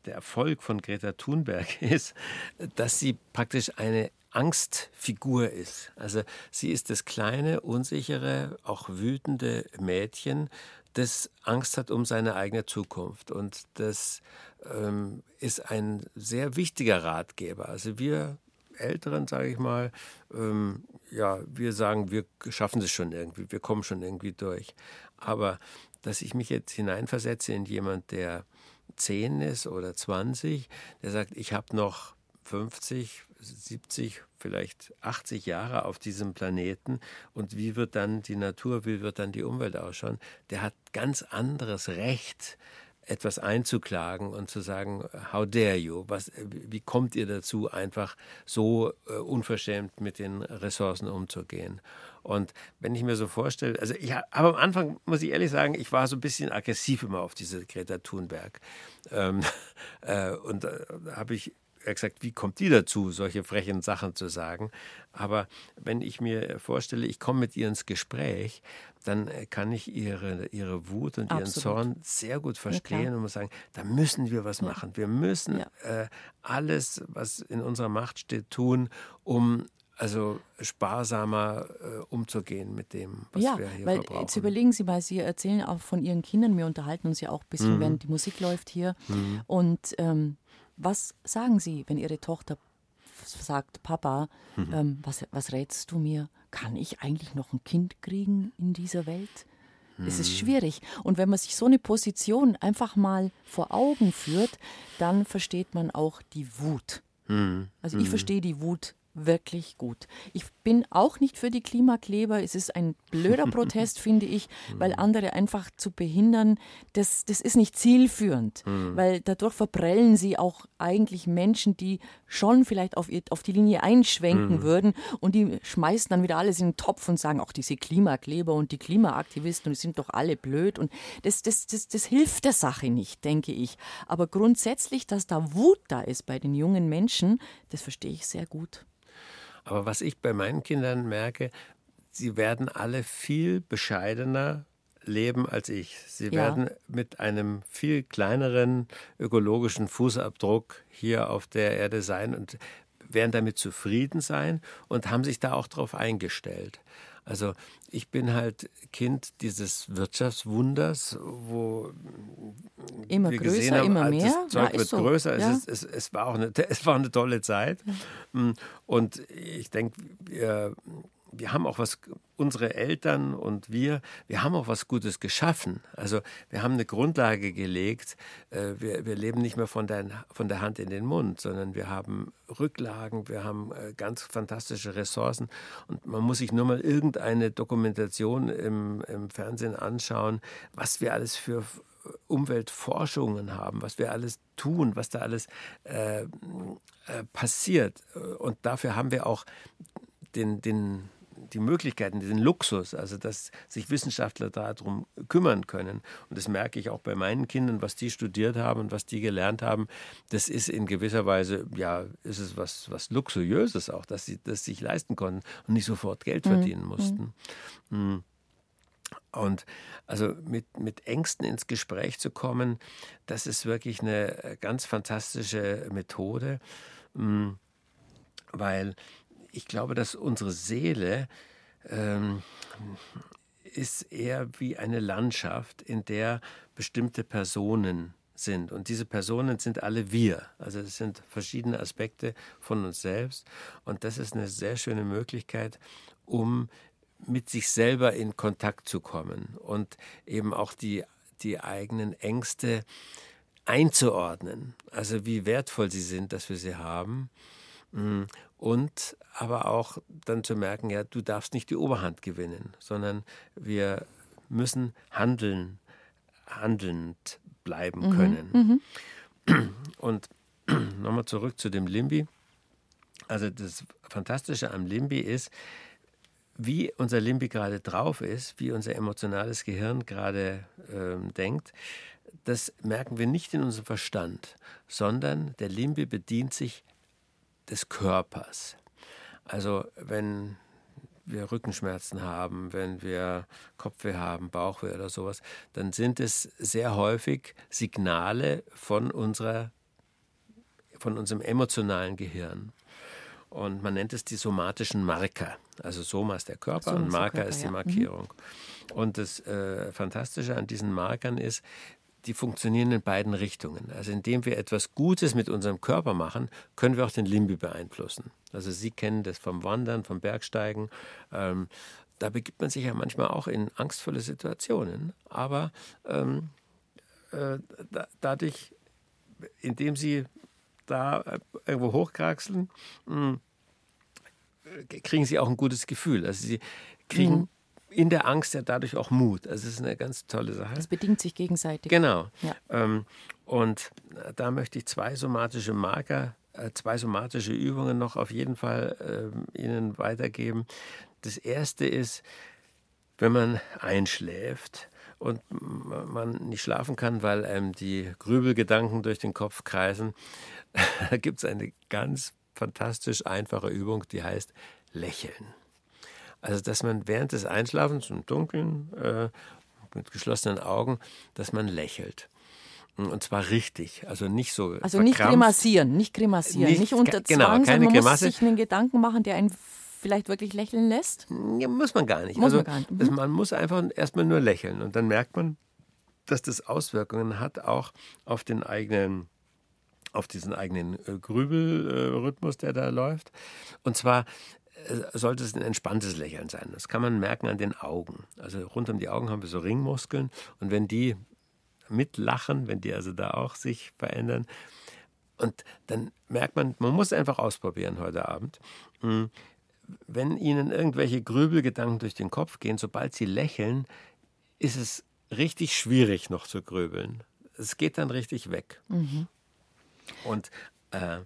der Erfolg von Greta Thunberg ist, dass sie praktisch eine Angstfigur ist. Also sie ist das kleine, unsichere, auch wütende Mädchen, das Angst hat um seine eigene Zukunft. Und das ähm, ist ein sehr wichtiger Ratgeber. Also wir Älteren, sage ich mal, ähm, ja, wir sagen, wir schaffen es schon irgendwie, wir kommen schon irgendwie durch. Aber dass ich mich jetzt hineinversetze in jemand, der 10 ist oder 20, der sagt, ich habe noch 50, 70, vielleicht 80 Jahre auf diesem Planeten und wie wird dann die Natur, wie wird dann die Umwelt ausschauen, der hat ganz anderes Recht, etwas einzuklagen und zu sagen, how dare you? Was, wie kommt ihr dazu, einfach so äh, unverschämt mit den Ressourcen umzugehen? Und wenn ich mir so vorstelle, also ich, aber am Anfang muss ich ehrlich sagen, ich war so ein bisschen aggressiv immer auf diese Greta Thunberg. Ähm, äh, und da äh, habe ich er gesagt, wie kommt die dazu, solche frechen Sachen zu sagen? Aber wenn ich mir vorstelle, ich komme mit ihr ins Gespräch, dann äh, kann ich ihre, ihre Wut und Absolut. ihren Zorn sehr gut verstehen ja, und muss sagen, da müssen wir was machen. Wir müssen ja. äh, alles, was in unserer Macht steht, tun, um also sparsamer äh, umzugehen mit dem, was ja, wir hier weil verbrauchen. Jetzt überlegen Sie mal, Sie erzählen auch von Ihren Kindern. Wir unterhalten uns ja auch ein bisschen, mhm. während die Musik läuft hier. Mhm. Und ähm, was sagen Sie, wenn Ihre Tochter sagt, Papa, mhm. ähm, was, was rätst du mir? Kann ich eigentlich noch ein Kind kriegen in dieser Welt? Es ist mhm. schwierig. Und wenn man sich so eine Position einfach mal vor Augen führt, dann versteht man auch die Wut. Mhm. Also ich mhm. verstehe die Wut wirklich gut. Ich bin auch nicht für die Klimakleber. Es ist ein blöder Protest, finde ich, weil andere einfach zu behindern, das, das ist nicht zielführend, mhm. weil dadurch verprellen sie auch eigentlich Menschen, die schon vielleicht auf, ihr, auf die Linie einschwenken mhm. würden und die schmeißen dann wieder alles in den Topf und sagen, auch diese Klimakleber und die Klimaaktivisten, die sind doch alle blöd und das, das, das, das hilft der Sache nicht, denke ich. Aber grundsätzlich, dass da Wut da ist bei den jungen Menschen, das verstehe ich sehr gut. Aber was ich bei meinen Kindern merke, sie werden alle viel bescheidener leben als ich. Sie ja. werden mit einem viel kleineren ökologischen Fußabdruck hier auf der Erde sein und werden damit zufrieden sein und haben sich da auch darauf eingestellt. Also ich bin halt Kind dieses Wirtschaftswunders, wo immer wir größer, gesehen haben, immer mehr. Das Zeug ja, wird so. größer. Ja. Es, es, es, war auch eine, es war eine tolle Zeit. Ja. Und ich denke, wir haben auch was, unsere Eltern und wir, wir haben auch was Gutes geschaffen. Also wir haben eine Grundlage gelegt. Äh, wir, wir leben nicht mehr von der, von der Hand in den Mund, sondern wir haben Rücklagen, wir haben äh, ganz fantastische Ressourcen. Und man muss sich nur mal irgendeine Dokumentation im, im Fernsehen anschauen, was wir alles für Umweltforschungen haben, was wir alles tun, was da alles äh, äh, passiert. Und dafür haben wir auch den, den die Möglichkeiten, diesen Luxus, also dass sich Wissenschaftler darum kümmern können. Und das merke ich auch bei meinen Kindern, was die studiert haben und was die gelernt haben. Das ist in gewisser Weise, ja, ist es was, was Luxuriöses auch, dass sie das sich leisten konnten und nicht sofort Geld mhm. verdienen mussten. Mhm. Und also mit, mit Ängsten ins Gespräch zu kommen, das ist wirklich eine ganz fantastische Methode, mhm. weil ich glaube, dass unsere Seele ähm, ist eher wie eine Landschaft, in der bestimmte Personen sind. Und diese Personen sind alle wir. Also es sind verschiedene Aspekte von uns selbst. Und das ist eine sehr schöne Möglichkeit, um mit sich selber in Kontakt zu kommen und eben auch die, die eigenen Ängste einzuordnen. Also wie wertvoll sie sind, dass wir sie haben und aber auch dann zu merken, ja, du darfst nicht die Oberhand gewinnen, sondern wir müssen handeln, handelnd bleiben mhm, können. Mhm. Und nochmal zurück zu dem Limbi. Also das Fantastische am Limbi ist, wie unser Limbi gerade drauf ist, wie unser emotionales Gehirn gerade ähm, denkt, das merken wir nicht in unserem Verstand, sondern der Limbi bedient sich des Körpers. Also wenn wir Rückenschmerzen haben, wenn wir Kopfweh haben, Bauchweh oder sowas, dann sind es sehr häufig Signale von, unserer, von unserem emotionalen Gehirn. Und man nennt es die somatischen Marker. Also Soma ist der Körper Soma und Marker Körper, ist die ja. Mhm. Markierung. Und das äh, Fantastische an diesen Markern ist, die funktionieren in beiden Richtungen. Also indem wir etwas Gutes mit unserem Körper machen, können wir auch den Limbi beeinflussen. Also Sie kennen das vom Wandern, vom Bergsteigen. Ähm, da begibt man sich ja manchmal auch in angstvolle Situationen. Aber ähm, äh, da, dadurch, indem Sie da äh, irgendwo hochkraxeln, hm, kriegen sie auch ein gutes Gefühl. Also sie kriegen mhm. In der Angst ja dadurch auch Mut. Also es ist eine ganz tolle Sache. Das bedingt sich gegenseitig. Genau. Ja. Ähm, und da möchte ich zwei somatische Marker, äh, zwei somatische Übungen noch auf jeden Fall äh, Ihnen weitergeben. Das erste ist, wenn man einschläft, und man nicht schlafen kann, weil einem die Grübelgedanken durch den Kopf kreisen, da gibt es eine ganz fantastisch einfache Übung, die heißt Lächeln. Also, dass man während des Einschlafens im Dunkeln äh, mit geschlossenen Augen, dass man lächelt. Und zwar richtig, also nicht so. Also nicht grimassieren, nicht grimassieren, nicht, nicht unter genau, Zwang, genau, keine sondern man Grimasse. muss sich einen Gedanken machen, der einen vielleicht wirklich lächeln lässt? Ja, muss man gar nicht. Muss also, man, gar nicht. Mhm. man muss einfach erstmal nur lächeln und dann merkt man, dass das Auswirkungen hat auch auf den eigenen auf diesen eigenen äh, Grübelrhythmus, der da läuft. Und zwar sollte es ein entspanntes Lächeln sein. Das kann man merken an den Augen. Also rund um die Augen haben wir so Ringmuskeln und wenn die mitlachen, wenn die also da auch sich verändern, und dann merkt man, man muss einfach ausprobieren heute Abend. Hm, wenn Ihnen irgendwelche Grübelgedanken durch den Kopf gehen, sobald Sie lächeln, ist es richtig schwierig noch zu grübeln. Es geht dann richtig weg. Mhm. Und äh,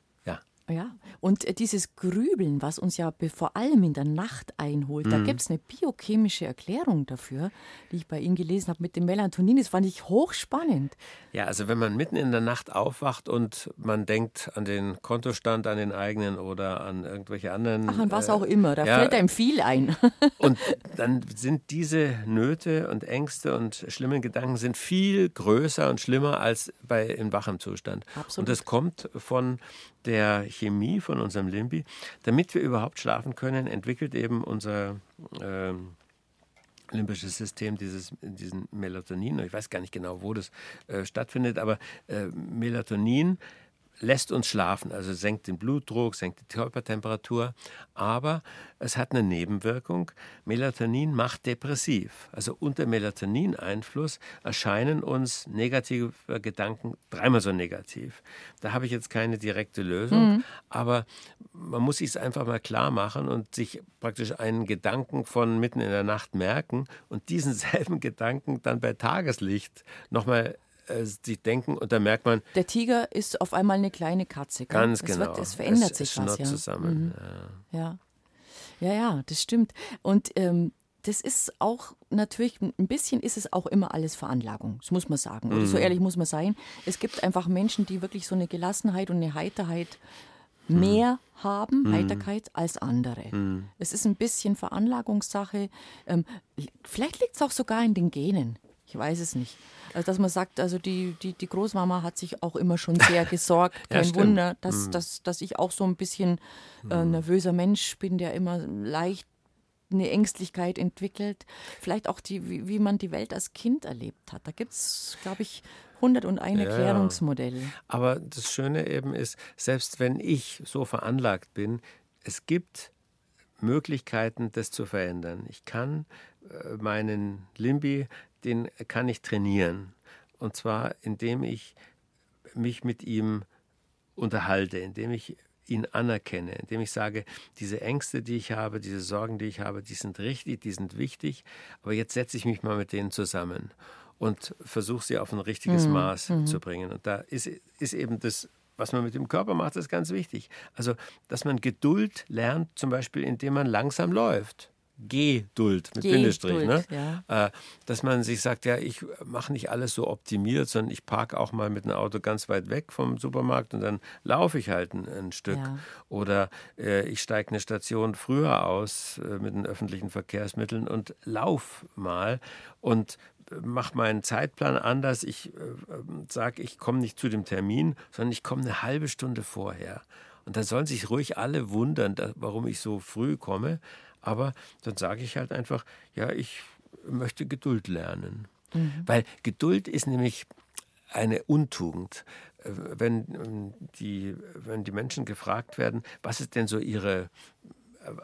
ja, und äh, dieses Grübeln, was uns ja vor allem in der Nacht einholt, mhm. da gibt es eine biochemische Erklärung dafür, die ich bei Ihnen gelesen habe mit dem Melatonin. Das fand ich hochspannend. Ja, also wenn man mitten in der Nacht aufwacht und man denkt an den Kontostand, an den eigenen oder an irgendwelche anderen. Ach, an was äh, auch immer, da ja, fällt einem viel ein. und dann sind diese Nöte und Ängste und schlimmen Gedanken sind viel größer und schlimmer als bei in wachem Zustand. Absolut. Und das kommt von der Chemie von unserem Limbi. Damit wir überhaupt schlafen können, entwickelt eben unser äh, limbisches System dieses, diesen Melatonin. Ich weiß gar nicht genau, wo das äh, stattfindet, aber äh, Melatonin lässt uns schlafen, also senkt den Blutdruck, senkt die Körpertemperatur, aber es hat eine Nebenwirkung. Melatonin macht depressiv. Also unter Melatonin-Einfluss erscheinen uns negative Gedanken dreimal so negativ. Da habe ich jetzt keine direkte Lösung, mhm. aber man muss sich es einfach mal klar machen und sich praktisch einen Gedanken von mitten in der Nacht merken und diesen selben Gedanken dann bei Tageslicht nochmal äh, denken und da merkt man. Der Tiger ist auf einmal eine kleine Katze. Gell? Ganz es genau. Wird, es verändert es, sich es was. Ja. zusammen. Mhm. Ja. ja. ja, das stimmt. Und ähm, das ist auch natürlich, ein bisschen ist es auch immer alles Veranlagung, das muss man sagen. Oder mhm. so ehrlich muss man sein. Es gibt einfach Menschen, die wirklich so eine Gelassenheit und eine Heiterheit mhm. mehr haben, mhm. Heiterkeit, als andere. Mhm. Es ist ein bisschen Veranlagungssache. Ähm, vielleicht liegt es auch sogar in den Genen. Ich weiß es nicht. Also, dass man sagt, also die, die, die Großmama hat sich auch immer schon sehr gesorgt. Kein ja, Wunder, dass, mhm. dass, dass ich auch so ein bisschen äh, mhm. nervöser Mensch bin, der immer leicht eine Ängstlichkeit entwickelt. Vielleicht auch, die, wie, wie man die Welt als Kind erlebt hat. Da gibt es, glaube ich, 101 ja. Erklärungsmodelle. Aber das Schöne eben ist, selbst wenn ich so veranlagt bin, es gibt Möglichkeiten, das zu verändern. Ich kann äh, meinen Limbi den kann ich trainieren. Und zwar, indem ich mich mit ihm unterhalte, indem ich ihn anerkenne, indem ich sage, diese Ängste, die ich habe, diese Sorgen, die ich habe, die sind richtig, die sind wichtig, aber jetzt setze ich mich mal mit denen zusammen und versuche sie auf ein richtiges mhm. Maß mhm. zu bringen. Und da ist, ist eben das, was man mit dem Körper macht, ist ganz wichtig. Also, dass man Geduld lernt, zum Beispiel, indem man langsam läuft. Geduld mit Bindestrich, ne? Ja. Äh, dass man sich sagt, ja, ich mache nicht alles so optimiert, sondern ich parke auch mal mit einem Auto ganz weit weg vom Supermarkt und dann laufe ich halt ein, ein Stück. Ja. Oder äh, ich steige eine Station früher aus äh, mit den öffentlichen Verkehrsmitteln und lauf mal und mache meinen Zeitplan anders. Ich äh, sage, ich komme nicht zu dem Termin, sondern ich komme eine halbe Stunde vorher. Und dann sollen sich ruhig alle wundern, warum ich so früh komme. Aber dann sage ich halt einfach, ja, ich möchte Geduld lernen. Mhm. Weil Geduld ist nämlich eine Untugend. Äh, wenn ähm, die, wenn die Menschen gefragt werden, was ist denn so ihre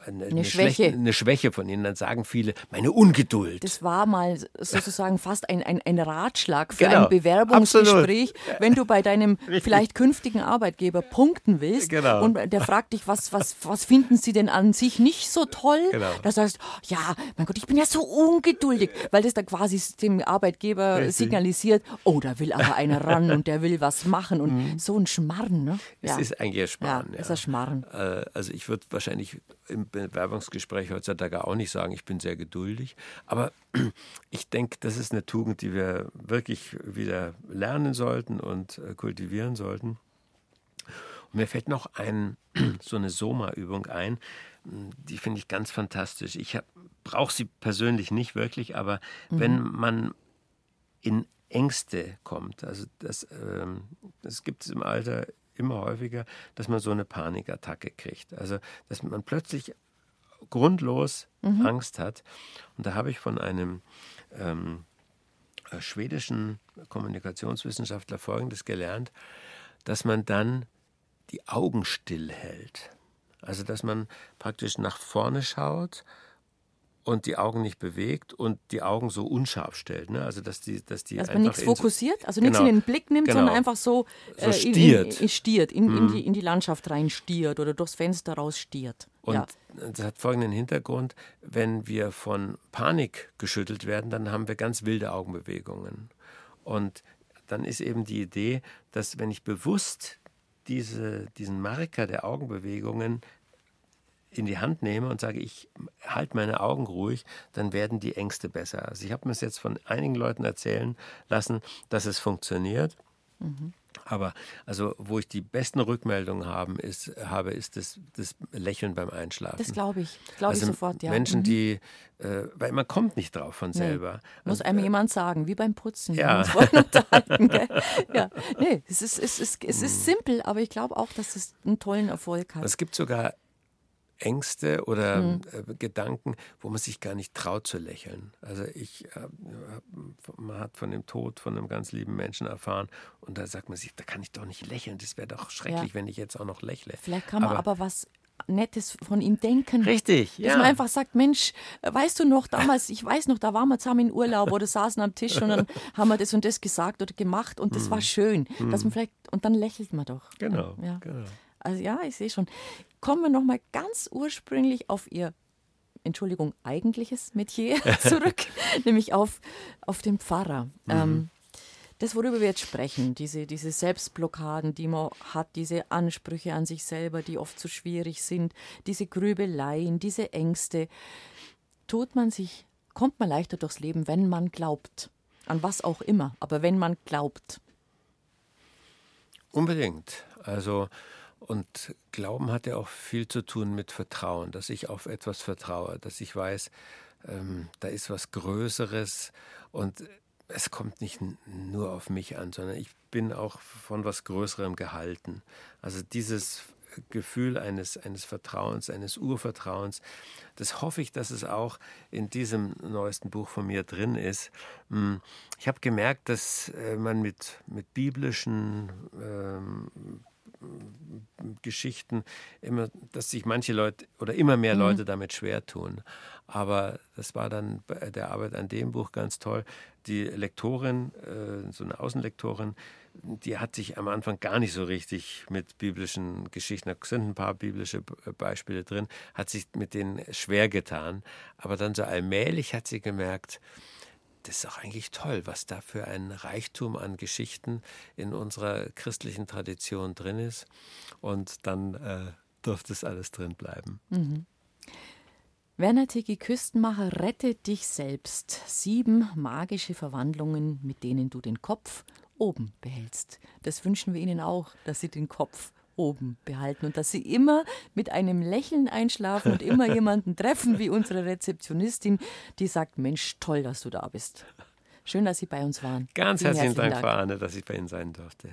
eine, eine Schwäche. eine Schwäche von Ihnen. Dann sagen viele, meine Ungeduld. Das war mal sozusagen fast ein, ein, ein Ratschlag für Genau, ein Bewerbungsgespräch, wenn du bei deinem vielleicht künftigen Arbeitgeber punkten willst Genau. und der fragt dich, was, was, was finden sie denn an sich nicht so toll? Genau. Da sagst du, ja, mein Gott, ich bin ja so ungeduldig, weil das da quasi dem Arbeitgeber Richtig. signalisiert, oh, da will aber einer ran und der will was machen und so ein Schmarren, ne? Mhm. Es Ja. ist eigentlich ein Schmarrn. Ja, ist ein Schmarrn. Äh, Also ich würde wahrscheinlich im Bewerbungsgespräch heutzutage auch nicht sagen, ich bin sehr geduldig. Aber ich denke, das ist eine Tugend, die wir wirklich wieder lernen sollten und äh, kultivieren sollten. Und mir fällt noch ein, so eine Soma-Übung ein, die finde ich ganz fantastisch. Ich brauche sie persönlich nicht wirklich, aber wenn man in Ängste kommt, also das, ähm, das gibt es im Alter immer häufiger, dass man so eine Panikattacke kriegt. Also dass man plötzlich grundlos Angst hat. Und da habe ich von einem ähm, äh, schwedischen Kommunikationswissenschaftler Folgendes gelernt, dass man dann die Augen stillhält. Also dass man praktisch nach vorne schaut und die Augen nicht bewegt und die Augen so unscharf stellt. Ne? Also dass die, dass die Dass man nichts fokussiert, also nichts Genau. in den Blick nimmt, Genau. sondern einfach so, So in, stiert. Mhm. In, in, stiert in, in, die, in die Landschaft rein stiert oder durchs Fenster raus stiert. Und ja. das hat folgenden Hintergrund, wenn wir von Panik geschüttelt werden, dann haben wir ganz wilde Augenbewegungen. Und dann ist eben die Idee, dass wenn ich bewusst diese, diesen Marker der Augenbewegungen in die Hand nehme und sage, ich halte meine Augen ruhig, dann werden die Ängste besser. Also ich habe mir es jetzt von einigen Leuten erzählen lassen, dass es funktioniert. Aber also, wo ich die besten Rückmeldungen haben, ist, habe, ist das, das Lächeln beim Einschlafen. Das glaube ich. Glaube also ich sofort, ja. Menschen, Mhm. die, äh, weil man kommt nicht drauf von selber. Muss Also, einem jemand sagen, wie beim Putzen. Ja. Ja, nee, es ist, es ist, es Mhm. ist simpel, aber ich glaube auch, dass es einen tollen Erfolg hat. Es gibt sogar Ängste oder Mhm. äh, Gedanken, wo man sich gar nicht traut zu lächeln. Also ich, äh, man hat von dem Tod von einem ganz lieben Menschen erfahren und da sagt man sich, da kann ich doch nicht lächeln. Das wäre doch schrecklich, Ja. wenn ich jetzt auch noch lächle. Vielleicht kann man aber, was Nettes von ihm denken. Richtig, Dass ja. man einfach sagt, Mensch, weißt du noch, damals, ich weiß noch, da waren wir zusammen in Urlaub oder saßen am Tisch und dann haben wir das und das gesagt oder gemacht und das war schön. Dass man vielleicht, und dann lächelt man doch. Genau, Ja. genau. Also ja, ich sehe schon. Kommen wir nochmal ganz ursprünglich auf Ihr, Entschuldigung, eigentliches Metier zurück, nämlich auf, auf den Pfarrer. Ähm, das, worüber wir jetzt sprechen, diese, diese Selbstblockaden, die man hat, diese Ansprüche an sich selber, die oft zu schwierig sind, diese Grübeleien, diese Ängste, tut man sich, kommt man leichter durchs Leben, wenn man glaubt. An was auch immer, aber wenn man glaubt. Unbedingt. Also, und Glauben hat ja auch viel zu tun mit Vertrauen, dass ich auf etwas vertraue, dass ich weiß, ähm, da ist was Größeres und es kommt nicht nur auf mich an, sondern ich bin auch von was Größerem gehalten. Also dieses Gefühl eines, eines Vertrauens, eines Urvertrauens, das hoffe ich, dass es auch in diesem neuesten Buch von mir drin ist. Hm, Ich habe gemerkt, dass äh, man mit, mit biblischen ähm, Geschichten immer, dass sich manche Leute oder immer mehr Leute damit schwer tun. Aber das war dann bei der Arbeit an dem Buch ganz toll. Die Lektorin, äh, so eine Außenlektorin, die hat sich am Anfang gar nicht so richtig mit biblischen Geschichten, da sind ein paar biblische B- Beispiele drin, hat sich mit denen schwer getan. Aber dann so allmählich hat sie gemerkt, das ist auch eigentlich toll, was da für ein Reichtum an Geschichten in unserer christlichen Tradition drin ist. Und dann äh, durfte es alles drin bleiben. Werner Tiki Küstenmacher, rette dich selbst. Sieben magische Verwandlungen, mit denen du den Kopf oben behältst. Das wünschen wir Ihnen auch, dass Sie den Kopf oben behalten und dass Sie immer mit einem Lächeln einschlafen und immer jemanden treffen wie unsere Rezeptionistin, die sagt, Mensch, toll, dass du da bist. Schön, dass Sie bei uns waren. Ganz Vielen herzlichen Dank, Frau Arne, dass ich bei Ihnen sein durfte.